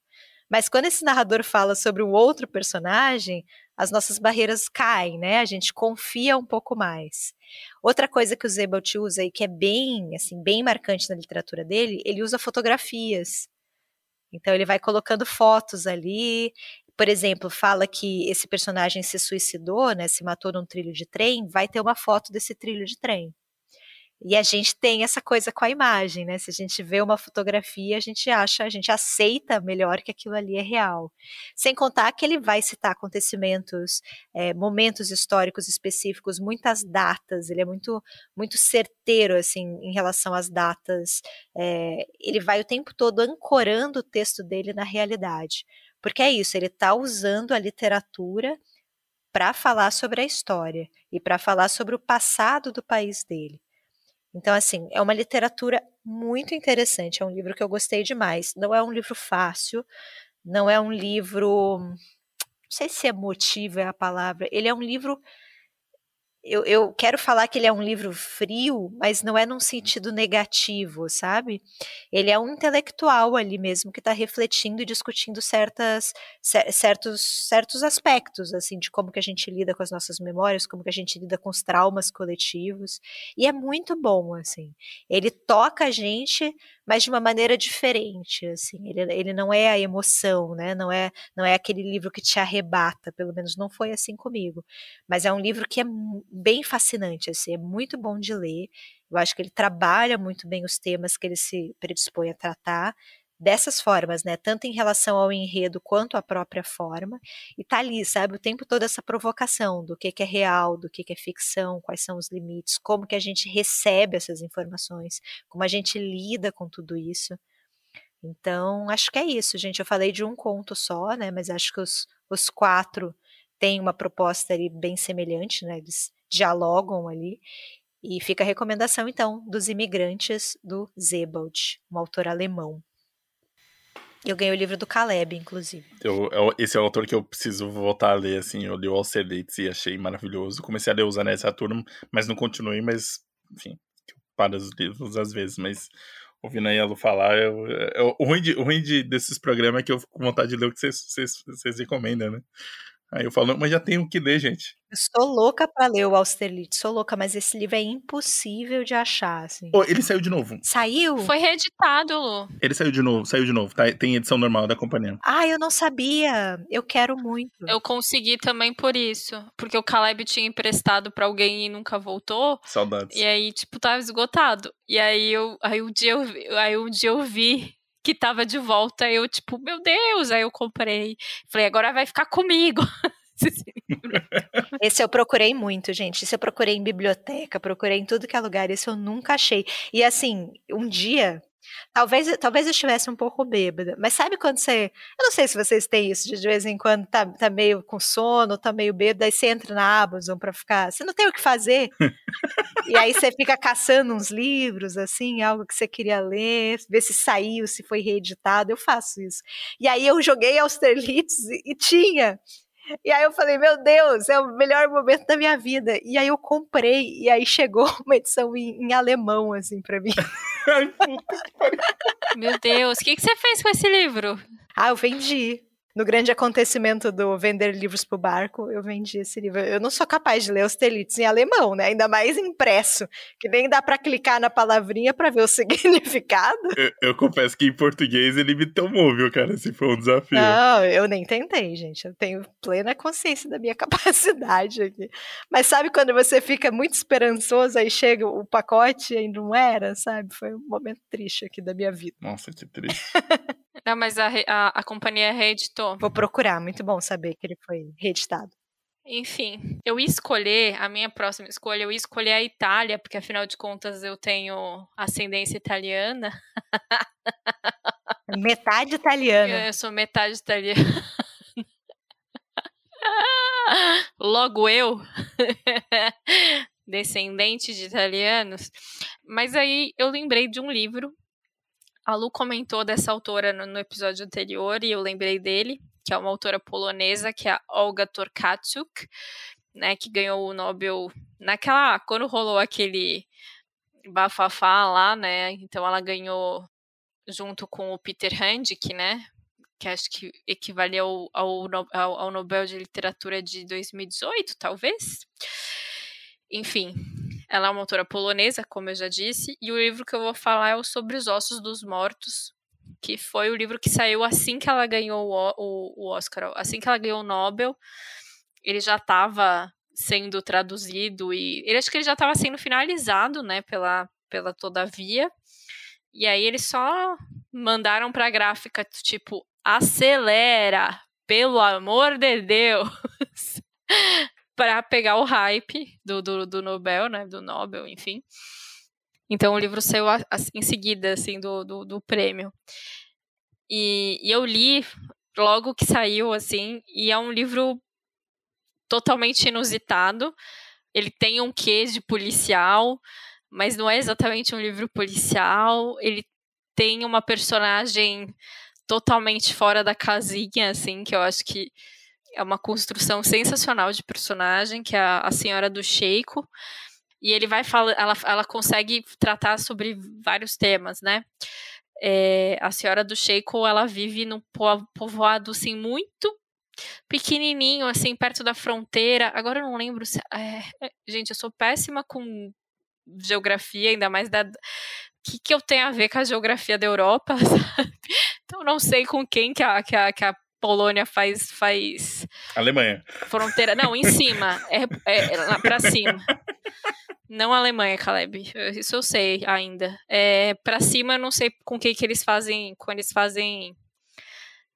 Mas quando esse narrador fala sobre um outro personagem, as nossas barreiras caem, né? A gente confia um pouco mais. Outra coisa que o Zebalt usa e que é bem, assim, bem marcante na literatura dele, ele usa fotografias. Então ele vai colocando fotos ali. Por exemplo, fala que esse personagem se suicidou, né? Se matou num trilho de trem, vai ter uma foto desse trilho de trem. E a gente tem essa coisa com a imagem, né? Se a gente vê uma fotografia, a gente acha, a gente aceita melhor que aquilo ali é real. Sem contar que ele vai citar acontecimentos, é, momentos históricos específicos, muitas datas. Ele é muito, muito certeiro assim em relação às datas. É, ele vai o tempo todo ancorando o texto dele na realidade, porque é isso. Ele está usando a literatura para falar sobre a história e para falar sobre o passado do país dele. Então, assim, é uma literatura muito interessante, é um livro que eu gostei demais. Não é um livro fácil, não é um livro. Não sei se emotivo é a palavra. Ele é um livro eu, eu quero falar que ele é um livro frio, mas não é num sentido negativo, sabe? Ele é um intelectual ali mesmo que está refletindo e discutindo certas, certos, certos aspectos, assim, de como que a gente lida com as nossas memórias, como que a gente lida com os traumas coletivos. E é muito bom, assim. Ele toca a gente mas de uma maneira diferente, assim. Ele, ele não é a emoção, né? Não é, não é aquele livro que te arrebata, pelo menos não foi assim comigo. Mas é um livro que é bem fascinante, assim, é muito bom de ler. Eu acho que ele trabalha muito bem os temas que ele se predispõe a tratar dessas formas, né? Tanto em relação ao enredo quanto à própria forma. E tá ali, sabe, o tempo todo essa provocação do que, que é real, do que, que é ficção, quais são os limites, como que a gente recebe essas informações, como a gente lida com tudo isso. Então, acho que é isso, gente. Eu falei de um conto só, né? Mas acho que os, os quatro têm uma proposta ali bem semelhante, né? Eles dialogam ali. E fica a recomendação, então, dos imigrantes do Zebald, um autor alemão. Eu ganhei o livro do Caleb, inclusive. Eu, eu, esse é o autor que eu preciso voltar a ler, assim. Eu li o Alcedates e achei maravilhoso. Comecei a ler os Anéis Saturno, mas não continuei, mas, enfim, para os livros às vezes, mas ouvindo aí a Lu falar, eu, eu, o ruim, de, o ruim de, desses programas é que eu fico com vontade de ler o que vocês, vocês recomendam, né? Aí eu falo, mas já tem o que ler, gente. Eu sou louca pra ler o Austerlitz, sou louca, mas esse livro é impossível de achar, assim. Oh, ele saiu de novo. Saiu? Foi reeditado, Lu. Ele saiu de novo, saiu de novo. Tá? Tem edição normal da companhia. Ah, eu não sabia. Eu quero muito. Eu consegui também por isso. Porque o Caleb tinha emprestado pra alguém e nunca voltou. Saudades. E aí, tipo, tava esgotado. E aí eu. Aí um dia eu, aí um dia eu vi que tava de volta. Eu, tipo, meu Deus! Aí eu comprei. Falei, agora vai ficar comigo. Esse eu procurei muito, gente. Esse eu procurei em biblioteca, procurei em tudo que é lugar. Esse eu nunca achei. E assim, um dia, talvez, talvez eu estivesse um pouco bêbada, mas sabe quando você. Eu não sei se vocês têm isso, de, vez em quando tá, tá meio com sono, tá meio bêbado, aí você entra na Amazon pra ficar. Você não tem o que fazer. e aí você fica caçando uns livros, assim, algo que você queria ler, ver se saiu, se foi reeditado. Eu faço isso. E aí eu joguei Austerlitz e, e tinha. E aí eu falei, meu Deus, é o melhor momento da minha vida. E aí eu comprei, e aí chegou uma edição em, em alemão, assim, pra mim. Ai, puta que pariu. meu Deus, o que, que você fez com esse livro? Ah, eu vendi. No grande acontecimento do vender livros pro barco, eu vendi esse livro. Eu não sou capaz de ler Austerlitz em alemão, né? Ainda mais impresso, que nem dá pra clicar na palavrinha pra ver o significado. Eu, eu confesso que em português ele me tomou, viu, cara? Esse foi um desafio. Não, eu nem tentei, gente. Eu tenho plena consciência da minha capacidade aqui. Mas sabe quando você fica muito esperançoso, aí chega o pacote e não era, sabe? Foi um momento triste aqui da minha vida. Nossa, que triste. Não, mas a, a, a companhia reeditou. Vou procurar, muito bom saber que ele foi reeditado. Enfim, eu ia escolher, a minha próxima escolha, eu ia escolher a Itália, porque afinal de contas eu tenho ascendência italiana. Metade italiana. Eu sou metade italiana. Logo eu, descendente de italianos. Mas aí eu lembrei de um livro. A Lu comentou dessa autora no, no episódio anterior e eu lembrei dele, que é uma autora polonesa, que é a Olga Torkaczuk, né, que ganhou o Nobel naquela quando rolou aquele bafafá lá, né? Então ela ganhou junto com o Peter Handick, né? Que acho que equivalia ao, ao- ao Nobel de Literatura de 2018, talvez. Enfim, ela é uma autora polonesa, como eu já disse, e o livro que eu vou falar é o Sobre os Ossos dos Mortos, que foi o livro que saiu assim que ela ganhou o, O- o, Oscar, assim que ela ganhou o Nobel. Ele já estava sendo traduzido e ele acho que ele já estava sendo finalizado, né, pela pela Todavia. E aí eles só mandaram pra gráfica tipo acelera, pelo amor de Deus. para pegar o hype do, do, do Nobel, né, do Nobel, enfim. Então o livro saiu a- a- em seguida, assim, do, do, do prêmio. E, e eu li logo que saiu, assim, e é um livro totalmente inusitado. Ele tem um quê de policial, mas não é exatamente um livro policial. Ele tem uma personagem totalmente fora da casinha, assim, que eu acho que é uma construção sensacional de personagem, que é a, senhora do Sheiko. E ele vai falar, ela, ela consegue tratar sobre vários temas, né? É, a senhora do Sheiko, ela vive num po- povoado, assim, muito pequenininho, assim, perto da fronteira. Agora eu não lembro se... é, é, gente, eu sou péssima com geografia, ainda mais da... O que, que eu tenho a ver com a geografia da Europa, sabe? Então não sei com quem que a, que a, que a Polônia faz, faz Alemanha. fronteira. Não, em cima. É, é, é pra cima. Não a Alemanha, Caleb. Isso eu sei ainda. É, pra cima eu não sei com quem que eles fazem. Quando eles fazem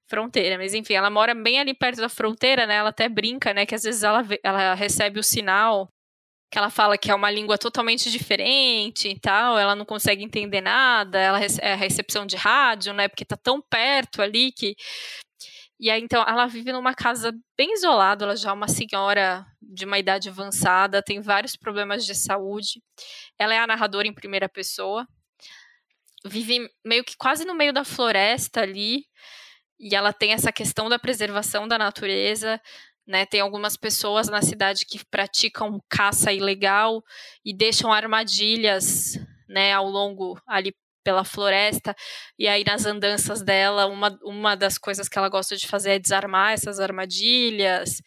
fronteira. Mas enfim, ela mora bem ali perto da fronteira, né? Ela até brinca, né? Que às vezes ela, ela recebe o sinal que ela fala que é uma língua totalmente diferente e tal, ela não consegue entender nada, ela é a recepção de rádio, né? Porque tá tão perto ali que e aí, então, ela vive numa casa bem isolada, ela já é uma senhora de uma idade avançada, tem vários problemas de saúde. Ela é a narradora em primeira pessoa. Vive meio que quase no meio da floresta ali. E ela tem essa questão da preservação da natureza, né? Tem algumas pessoas na cidade que praticam caça ilegal e deixam armadilhas, né, ao longo ali pela floresta, e aí nas andanças dela, uma, uma das coisas que ela gosta de fazer é desarmar essas armadilhas,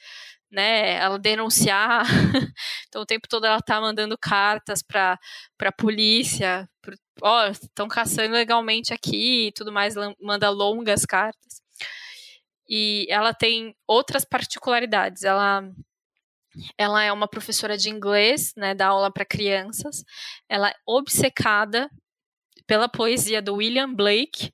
né, ela denunciar, então o tempo todo ela tá mandando cartas para a polícia, ó, estão caçando legalmente aqui e tudo mais, manda longas cartas. E ela tem outras particularidades, ela ela é uma professora de inglês, né, dá aula para crianças. Ela é obcecada pela poesia do William Blake,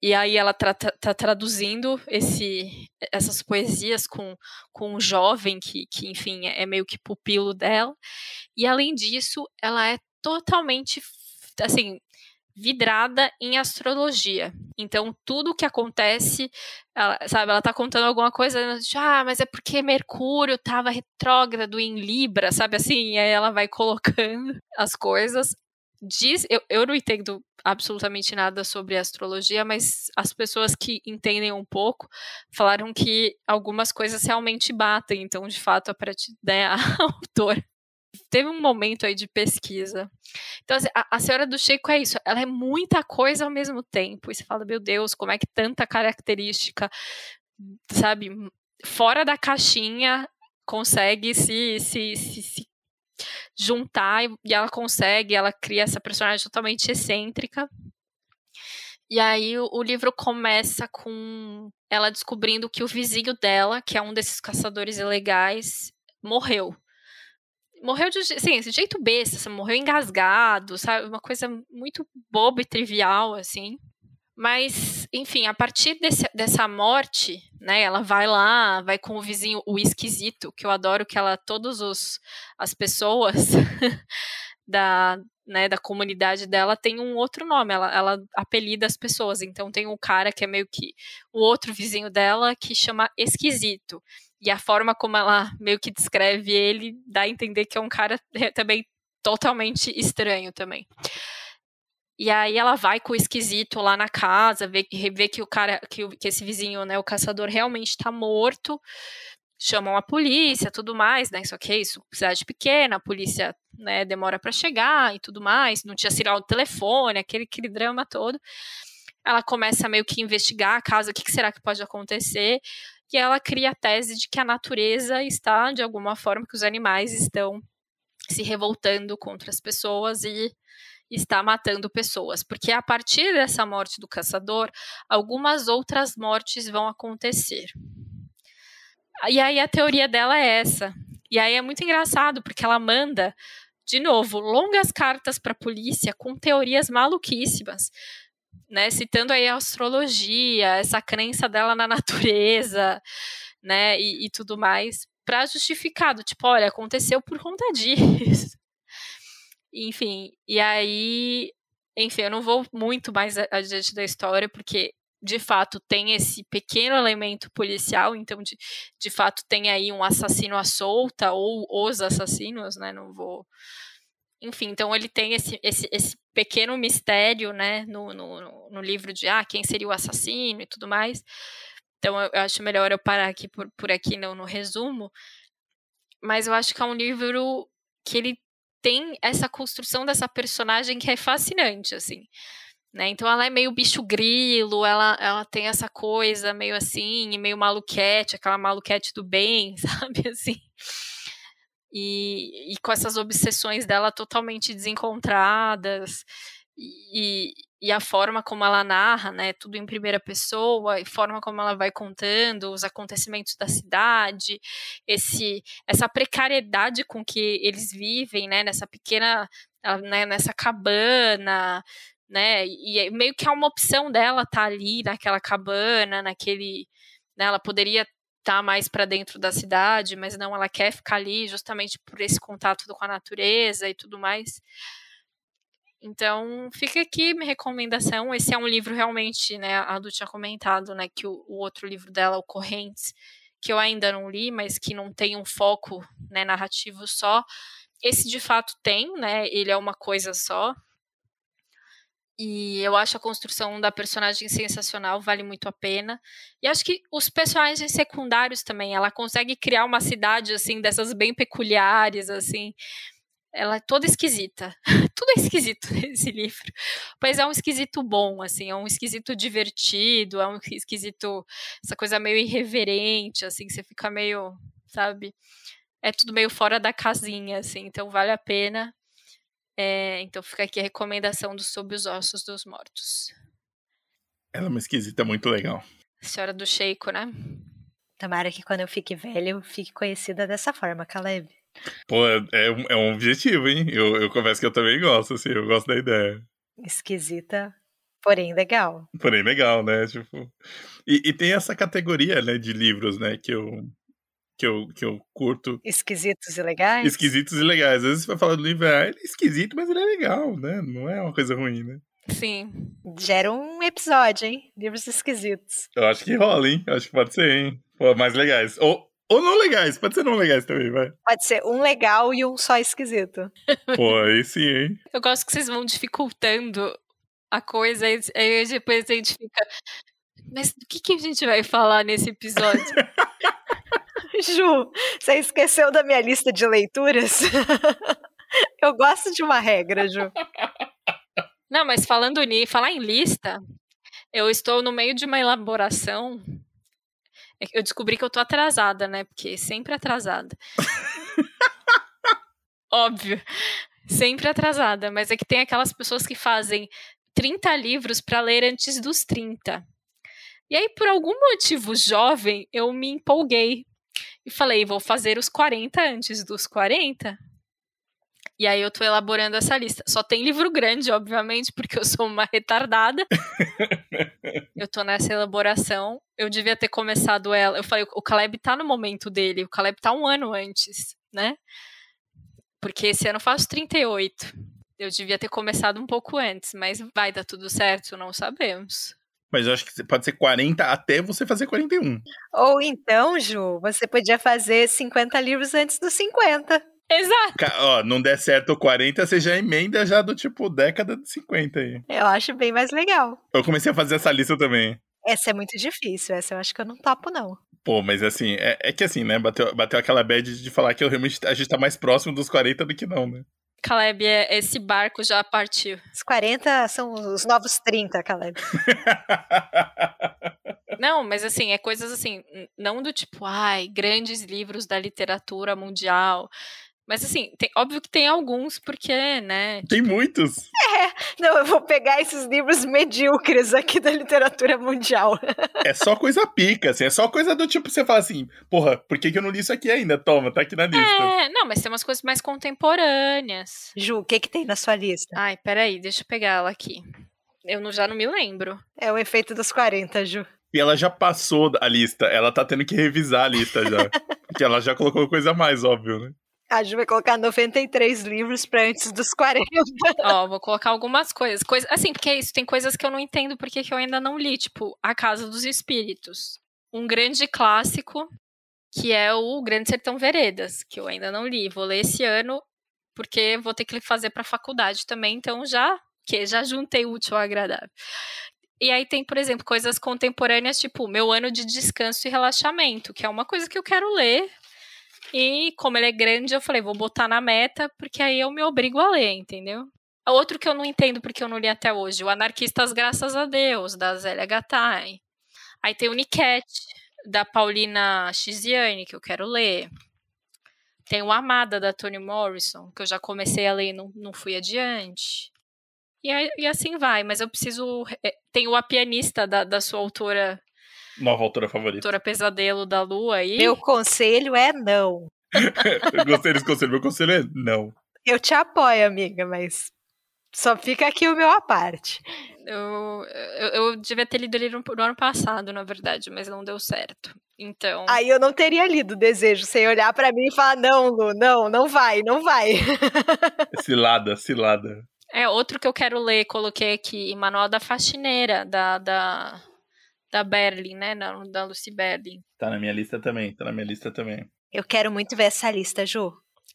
e aí ela está tá traduzindo esse, essas poesias com, com um jovem que, que, enfim, é meio que pupilo dela. E além disso, ela é totalmente, assim, vidrada em astrologia. Então, tudo que acontece, ela, sabe, ela tá contando alguma coisa, ah, mas é porque Mercúrio tava retrógrado em Libra, sabe assim? E aí ela vai colocando as coisas diz, eu, eu não entendo absolutamente nada sobre astrologia, mas as pessoas que entendem um pouco falaram que algumas coisas realmente batem, então de fato a, né, a autora teve um momento aí de pesquisa. Então, assim, a, a, Senhora do Chico é isso, ela é muita coisa ao mesmo tempo. E você fala, meu Deus, como é que tanta característica, sabe, fora da caixinha consegue se, se, se, se juntar e ela consegue, ela cria essa personagem totalmente excêntrica. E aí o, livro começa com ela descobrindo que o vizinho dela, que é um desses caçadores ilegais, morreu. Morreu de assim, de jeito besta, assim, morreu engasgado, sabe? Uma coisa muito boba e trivial, assim. Mas, enfim, a partir desse, dessa morte, né, ela vai lá, vai com o vizinho, o esquisito, que eu adoro que ela, todos os, as pessoas da, né, da comunidade dela tem um outro nome, ela, ela apelida as pessoas, então tem um cara que é meio que o outro vizinho dela que chama esquisito, e a forma como ela meio que descreve ele dá a entender que é um cara também totalmente estranho também. E aí ela vai com o esquisito lá na casa, vê, vê que o cara, que, que esse vizinho, né, o caçador realmente está morto. Chamam a polícia, tudo mais, né? Só que é isso, cidade pequena, a polícia, né, demora para chegar e tudo mais, não tinha sinal de telefone, aquele, aquele drama todo. Ela começa meio que investigar a casa, o que, que será que pode acontecer? E ela cria a tese de que a natureza está, de alguma forma, que os animais estão se revoltando contra as pessoas e está matando pessoas, porque a partir dessa morte do caçador, algumas outras mortes vão acontecer. E aí a teoria dela é essa. E aí é muito engraçado, porque ela manda, de novo, longas cartas para a polícia com teorias maluquíssimas. Né, citando aí a astrologia, essa crença dela na natureza, né, e, e tudo mais, para justificado, tipo, olha, aconteceu por conta disso. Enfim, e aí, enfim, eu não vou muito mais adiante da história, porque de fato tem esse pequeno elemento policial, então de, de fato tem aí um assassino à solta, ou os assassinos, né? Não vou. Enfim, então ele tem esse, esse, esse pequeno mistério, né, no, no, no livro de ah, quem seria o assassino e tudo mais. Então eu, acho melhor eu parar aqui por, por aqui no, no resumo. Mas eu acho que é um livro que ele tem essa construção dessa personagem que é fascinante, assim. Né? Então ela é meio bicho grilo, ela, ela tem essa coisa meio assim, meio maluquete, aquela maluquete do bem, sabe, assim. E, e com essas obsessões dela totalmente desencontradas, e, e a forma como ela narra, né, tudo em primeira pessoa, e forma como ela vai contando os acontecimentos da cidade, esse essa precariedade com que eles vivem, né, nessa pequena, né, nessa cabana, né, e é meio que é uma opção dela estar tá ali naquela cabana, naquele, né, ela poderia estar tá mais para dentro da cidade, mas não, ela quer ficar ali justamente por esse contato com a natureza e tudo mais. Então, fica aqui minha recomendação. Esse é um livro realmente, né? A Adu tinha comentado, né? Que o, o, outro livro dela, o Correntes, que eu ainda não li, mas que não tem um foco né, narrativo só. Esse de fato tem, né? Ele é uma coisa só. E eu acho a construção da personagem sensacional, vale muito a pena. E acho que os personagens secundários também, ela consegue criar uma cidade assim dessas bem peculiares, assim ela é toda esquisita. Tudo é esquisito nesse livro. Mas é um esquisito bom, assim, é um esquisito divertido, é um esquisito, essa coisa meio irreverente, assim, que você fica meio, sabe? É tudo meio fora da casinha, assim, então vale a pena. É, então fica aqui a recomendação do Sob os Ossos dos Mortos. Ela é uma esquisita muito legal. Senhora do Sheiko, né? Tomara que quando eu fique velha eu fique conhecida dessa forma, Caleb. Pô, é, é, um, é um objetivo, hein? Eu, eu confesso que eu também gosto, assim, eu gosto da ideia. Esquisita, porém legal. Porém legal, né? Tipo. E, e tem essa categoria, né, de livros, né, que eu, que eu, que eu curto. Esquisitos e legais? Esquisitos e legais. Às vezes você vai falar do livro, ah, ele é esquisito, mas ele é legal, né? Não é uma coisa ruim, né? Sim. Gera um episódio, hein? Livros esquisitos. Eu acho que rola, hein? Eu acho que pode ser, hein? Pô, mais legais. Ou, ou não legais, pode ser não legais também, vai. Pode ser um legal e um só esquisito. Pô, aí sim, hein? Eu gosto que vocês vão dificultando a coisa, aí depois a gente fica. Mas do que, que a gente vai falar nesse episódio? Ju, você esqueceu da minha lista de leituras? Eu gosto de uma regra, Ju. Não, mas falando nisso, falar em lista, eu estou no meio de uma elaboração. É eu descobri que eu tô atrasada, né? Porque sempre atrasada. Óbvio. Sempre atrasada, mas é que tem aquelas pessoas que fazem 30 livros para ler antes dos 30. E aí, por algum motivo jovem, eu me empolguei e falei, vou fazer os 40 antes dos 40. E aí eu tô elaborando essa lista. Só tem livro grande, obviamente, porque eu sou uma retardada. eu tô nessa elaboração. Eu devia ter começado ela. Eu falei, o Caleb tá no momento dele. O Caleb tá um ano antes, né? Porque esse ano eu faço 38. Eu devia ter começado um pouco antes, mas vai dar tudo certo? Não sabemos. Mas eu acho que pode ser 40 até você fazer 41. Ou então, Ju, você podia fazer 50 livros antes dos 50. Exato. Ó, não der certo o 40, você já emenda já do tipo década de 50 aí. Eu acho bem mais legal. Eu comecei a fazer essa lista também. Essa é muito difícil, essa eu acho que eu não topo, não. Pô, mas assim, é, é que assim, né? Bateu, bateu aquela bad de falar que eu, realmente a gente tá mais próximo dos 40 do que não, né? Caleb, é, esse barco já partiu. Os 40 são os novos 30, Caleb. não, mas assim, é coisas assim, não do tipo, ai, grandes livros da literatura mundial. Mas assim, tem, óbvio que tem alguns, porque, né? Tem tipo... muitos. É, não, eu vou pegar esses livros medíocres aqui da literatura mundial. É só coisa pica, assim, é só coisa do tipo, você fala assim, porra, por que, que eu não li isso aqui ainda? Toma, tá aqui na lista. É, não, mas tem umas coisas mais contemporâneas. Ju, o que que tem na sua lista? Ai, peraí, deixa eu pegar ela aqui. Eu não, já não me lembro. É o efeito dos 40, Ju. E ela já passou a lista, ela tá tendo que revisar a lista já. porque ela já colocou coisa a mais, óbvio, né? A Ju vai colocar 93 livros para antes dos 40. Ó, vou colocar algumas coisas. Coisa, assim, porque é isso, tem coisas que eu não entendo porque que eu ainda não li, tipo A Casa dos Espíritos. Um grande clássico, que é o Grande Sertão Veredas, que eu ainda não li. Vou ler esse ano, porque vou ter que fazer para faculdade também, então já que já juntei útil ao agradável. E aí tem, por exemplo, coisas contemporâneas, tipo Meu Ano de Descanso e Relaxamento, que é uma coisa que eu quero ler, e como ele é grande, eu falei, vou botar na meta, porque aí eu me obrigo a ler, entendeu? Outro que eu não entendo porque eu não li até hoje, o Anarquistas Graças a Deus, da Zélia Gattai. Aí tem o Niquete, da Paulina Xiziane, que eu quero ler. Tem o Amada, da Toni Morrison, que eu já comecei a ler e não, não fui adiante. E, e assim vai, mas eu preciso. Eh, tem o A Pianista, da, da sua autora Nova autora favorita. Autora Pesadelo da Lua aí. Meu conselho é não. eu gostei desse conselho. Meu conselho é não. Eu te apoio, amiga, mas só fica aqui o meu à parte. Eu, eu, eu devia ter lido ele no, no, ano passado, na verdade, mas não deu certo. Então. Aí eu não teria lido o desejo sem olhar para mim e falar: não, Lu, não, não vai, não vai. cilada, cilada. É, outro que eu quero ler, coloquei aqui, Manual da Faxineira, da, da da Berlin, né? Da, da Lucy Berlin. Tá na minha lista também, tá na minha lista também. Eu quero muito ver essa lista, Ju.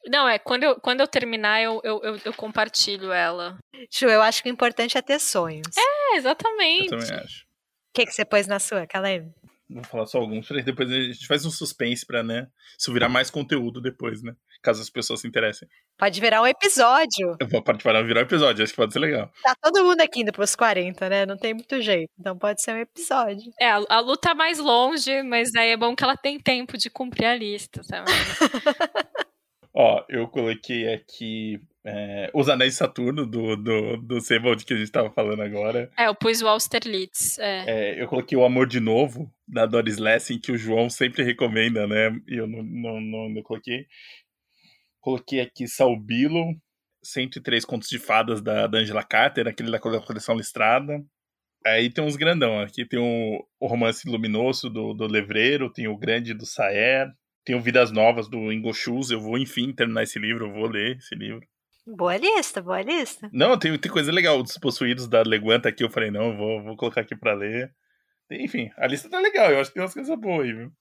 Não, é, quando eu, quando eu terminar, eu, eu, eu, eu compartilho ela. Ju, eu acho que o importante é ter sonhos. É, exatamente. Eu também acho. O que, que você pôs na sua, Caleb? Vou falar só alguns, depois a gente faz um suspense pra, né, isso virar mais conteúdo depois, né? Caso as pessoas se interessem. Pode virar um episódio. Eu vou participar, virar um episódio, acho que pode ser legal. Tá todo mundo aqui indo pros 40, né? Não tem muito jeito. Então pode ser um episódio. É, a, a luta tá mais longe, mas aí é bom que ela tem tempo de cumprir a lista também. Ó, eu coloquei aqui é, Os Anéis de Saturno, do, do, do Sebald que a gente tava falando agora. É, eu pus o Austerlitz. É. É, eu coloquei O Amor de Novo, da Doris Lessing, que o João sempre recomenda, né? E eu não, não, não, não coloquei. Coloquei aqui Salbilo, 103 Contos de Fadas da, da Angela Carter, aquele da coleção listrada. Aí tem uns grandão. Aqui tem o, o Romance Luminoso do, do Levreiro, tem o Grande do Saer, tem o Vidas Novas do Ingoshus. Eu vou, enfim, terminar esse livro, eu vou ler esse livro. Boa lista, boa lista. Não, tem, tem coisa legal. Dos Possuídos da Leguanta aqui, eu falei, não, vou, vou colocar aqui pra ler. Enfim, a lista tá legal, eu acho que tem umas coisas boas aí, viu?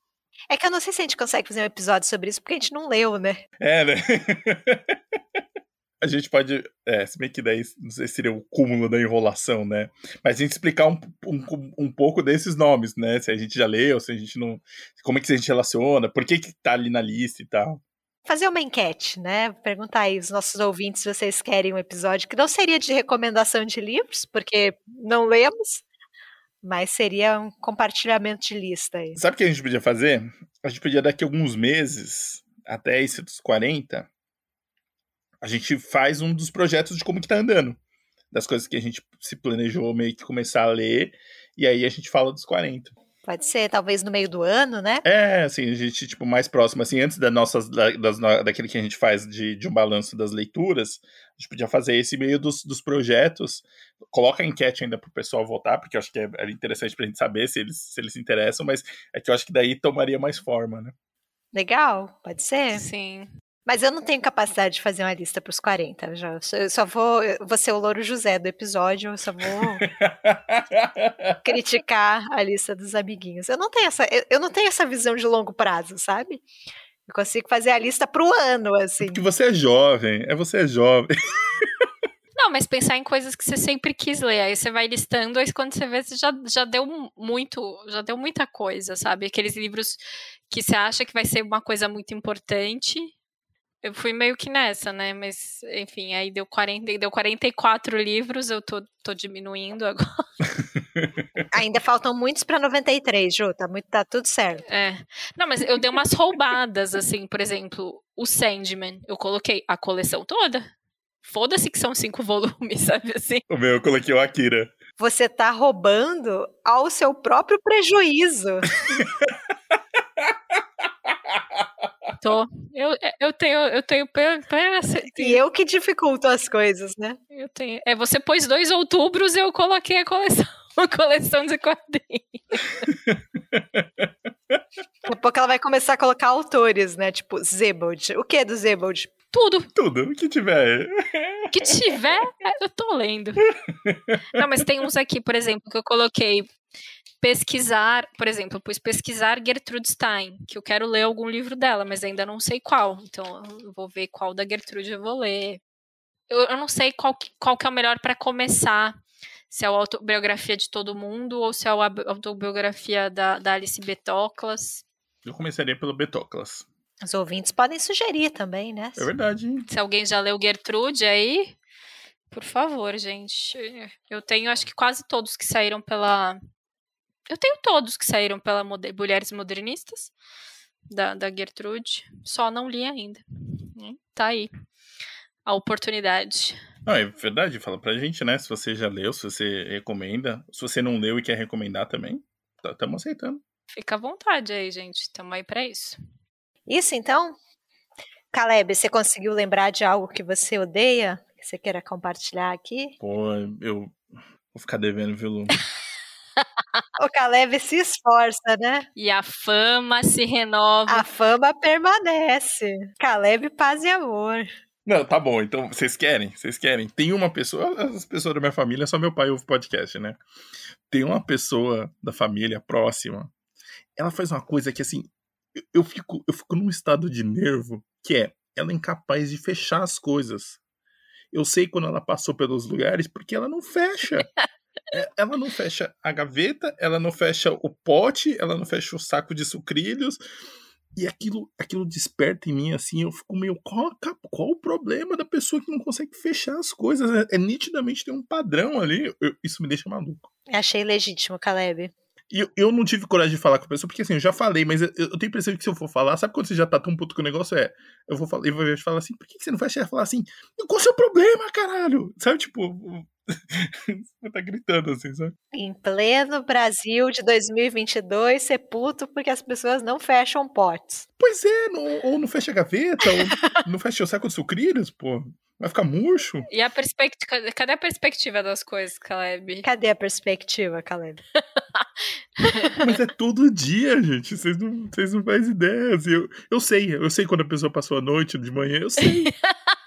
É que eu não sei se a gente consegue fazer um episódio sobre isso, porque a gente não leu, né? É, né? a gente pode. É, se bem que daí não sei se seria o cúmulo da enrolação, né? Mas a gente explicar um, um, um pouco desses nomes, né? Se a gente já leu, se a gente não. Como é que a gente relaciona, por que, que tá ali na lista e tal. Fazer uma enquete, né? Perguntar aí os nossos ouvintes se vocês querem um episódio que não seria de recomendação de livros, porque não lemos, mas seria um compartilhamento de lista aí. Sabe o que a gente podia fazer? A gente podia daqui a alguns meses, até esse dos 40, a gente faz um dos projetos de como que tá andando. Das coisas que a gente se planejou meio que começar a ler, e aí a gente fala dos 40. Pode ser, talvez no meio do ano, né? É, assim, a gente, tipo, mais próximo, assim, antes das nossas, da, das, daquele que a gente faz de, de um balanço das leituras, a gente podia fazer esse meio dos, dos projetos. Coloca a enquete ainda pro pessoal votar, porque eu acho que é, é interessante pra gente saber se eles, se eles se interessam, mas é que eu acho que daí tomaria mais forma, né? Legal, pode ser? Sim. Mas eu não tenho capacidade de fazer uma lista para os 40. Já. Eu só vou, eu vou ser o Louro José do episódio, eu só vou criticar a lista dos amiguinhos. Eu não tenho essa, eu, eu, não tenho essa visão de longo prazo, sabe? Eu consigo fazer a lista para o ano, assim. Porque você é jovem, é você é jovem. Não, mas pensar em coisas que você sempre quis ler. Aí você vai listando, aí quando você vê, você já, já deu muito, já deu muita coisa, sabe? Aqueles livros que você acha que vai ser uma coisa muito importante, eu fui meio que nessa, né? Mas, enfim, aí deu, 40, deu 44 livros, eu tô, tô diminuindo agora. Ainda faltam muitos para 93, Ju, tá, muito, tá tudo certo. É. Não, mas eu dei umas roubadas, assim, por exemplo, o Sandman, eu coloquei a coleção toda. Foda-se que são cinco volumes, sabe assim? O meu, eu coloquei o Akira. Você tá roubando ao seu próprio prejuízo. Tô. Eu, eu tenho, eu tenho plena E eu que dificulto as coisas, né? Eu tenho. É, você pôs dois outubros, eu coloquei a coleção, a coleção de quadrinhos. Daqui a pouco ela vai começar a colocar autores, né? Tipo, Zebold. O que é do Zebold? Tudo. Tudo, o que tiver. O que tiver, eu tô lendo. Não, mas tem uns aqui, por exemplo, que eu coloquei pesquisar, por exemplo, eu pus pesquisar Gertrude Stein, que eu quero ler algum livro dela, mas ainda não sei qual. Então eu vou ver qual da Gertrude eu vou ler. Eu, eu não sei qual, qual que é o melhor para começar. Se é a autobiografia de todo mundo ou se é a autobiografia da, da Alice Betoclas. Eu começaria pelo Betoclas. Os ouvintes podem sugerir também, né? É verdade. Se alguém já leu Gertrude aí, por favor, gente. Eu tenho, acho que quase todos que saíram pela eu tenho todos que saíram pela Moder Mulheres Modernistas, da, da Gertrude. Só não li ainda. Hum, tá aí. A oportunidade. Não, é verdade, fala pra gente, né? Se você já leu, se você recomenda. Se você não leu e quer recomendar também, estamos tá, aceitando. Fica à vontade aí, gente. Estamos aí pra isso. Isso, então? Caleb, você conseguiu lembrar de algo que você odeia? Que você queira compartilhar aqui? Pô, eu vou ficar devendo, viu, Lu? o Caleb se esforça, né? E a fama se renova. A fama permanece. Caleb, paz e amor. Não, tá bom. Então, vocês querem? Vocês querem? Tem uma pessoa, as pessoas da minha família, só meu pai ouve podcast, né? Tem uma pessoa da família próxima. Ela faz uma coisa que, assim, eu fico, eu fico num estado de nervo que é ela é incapaz de fechar as coisas. Eu sei quando ela passou pelos lugares porque ela não fecha. É, ela não fecha a gaveta, ela não fecha o pote, ela não fecha o saco de sucrilhos. E aquilo, aquilo desperta em mim, assim, eu fico meio, qual, qual o problema da pessoa que não consegue fechar as coisas? É, é nitidamente tem um padrão ali, eu, isso me deixa maluco. Achei legítimo, Caleb. E eu, eu não tive coragem de falar com a pessoa, porque assim, eu já falei, mas eu, eu tenho a impressão que se eu for falar, sabe quando você já tá tão puto com o negócio? É, eu vou falar, eu vou falar assim, por que você não vai chegar e falar assim, qual é o seu problema, caralho? Sabe, tipo, Você tá gritando assim, sabe? Em pleno Brasil de 2022, ser puto porque as pessoas não fecham potes. Pois é, não, ou não fecha a gaveta, ou não fecha o saco de sucrilhos, pô. Vai ficar murcho. E a perspectiva. Cadê a perspectiva das coisas, Caleb? Cadê a perspectiva, Caleb? Mas é todo dia, gente. Vocês não, vocês não fazem ideia. Assim, eu, eu sei, eu sei quando a pessoa passou a noite de manhã, eu sei.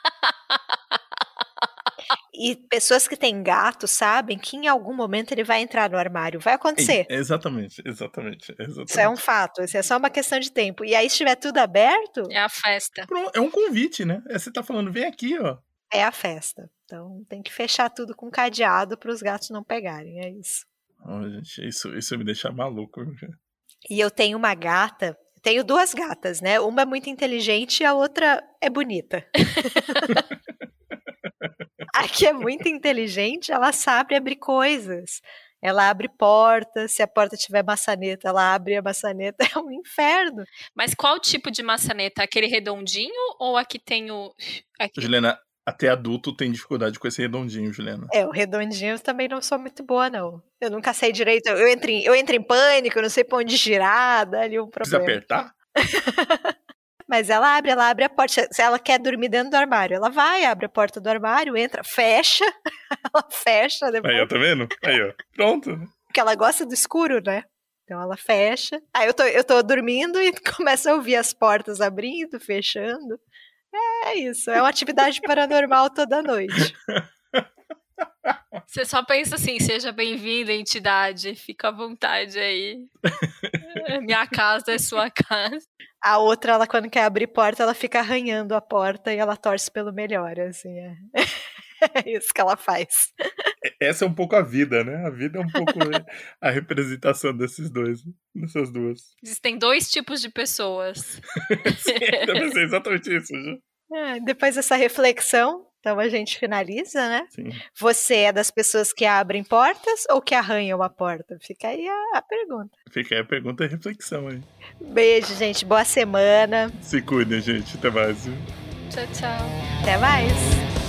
E pessoas que têm gato sabem que em algum momento ele vai entrar no armário. Vai acontecer. É, exatamente, exatamente, exatamente. Isso é um fato. Isso é só uma questão de tempo. E aí, se estiver tudo aberto. É a festa. É um convite, né? É, você tá falando, vem aqui, ó. É a festa. Então tem que fechar tudo com cadeado para os gatos não pegarem. É isso. Oh, gente, isso, isso me deixa maluco. E eu tenho uma gata tenho duas gatas, né? Uma é muito inteligente e a outra é bonita. a que é muito inteligente, ela sabe abrir coisas. Ela abre portas, se a porta tiver maçaneta, ela abre a maçaneta, é um inferno. Mas qual tipo de maçaneta? Aquele redondinho ou aqui tem o. Aqui? Juliana, até adulto tem dificuldade com esse redondinho, Juliana. É, o redondinho eu também não sou muito boa, não. Eu nunca sei direito. Eu entro em, eu entro em pânico, eu não sei pra onde girar, dá ali um problema. Precisa apertar? Mas ela abre, ela abre a porta. Se ela quer dormir dentro do armário, ela vai, abre a porta do armário, entra, fecha, ela fecha depois. Aí, ó, tá vendo? Aí, ó. Pronto. Porque ela gosta do escuro, né? Então ela fecha. Aí eu tô, eu tô dormindo e começa a ouvir as portas abrindo, fechando. É isso, é uma atividade paranormal toda noite. Você só pensa assim, seja bem-vinda, entidade, fica à vontade aí. Minha casa é sua casa. A outra, ela quando quer abrir porta, ela fica arranhando a porta e ela torce pelo melhor, assim. É, é isso que ela faz. Essa é um pouco a vida, né? A vida é um pouco a representação desses dois, dessas duas. Existem dois tipos de pessoas. Sim, deve ser exatamente isso. É, depois dessa reflexão, então a gente finaliza, né? Sim. Você é das pessoas que abrem portas ou que arranham a porta? Fica aí a, a pergunta. Fica aí a pergunta e a reflexão aí. Beijo, gente. Boa semana. Se cuidem, gente. Até mais. Tchau, tchau. Até mais.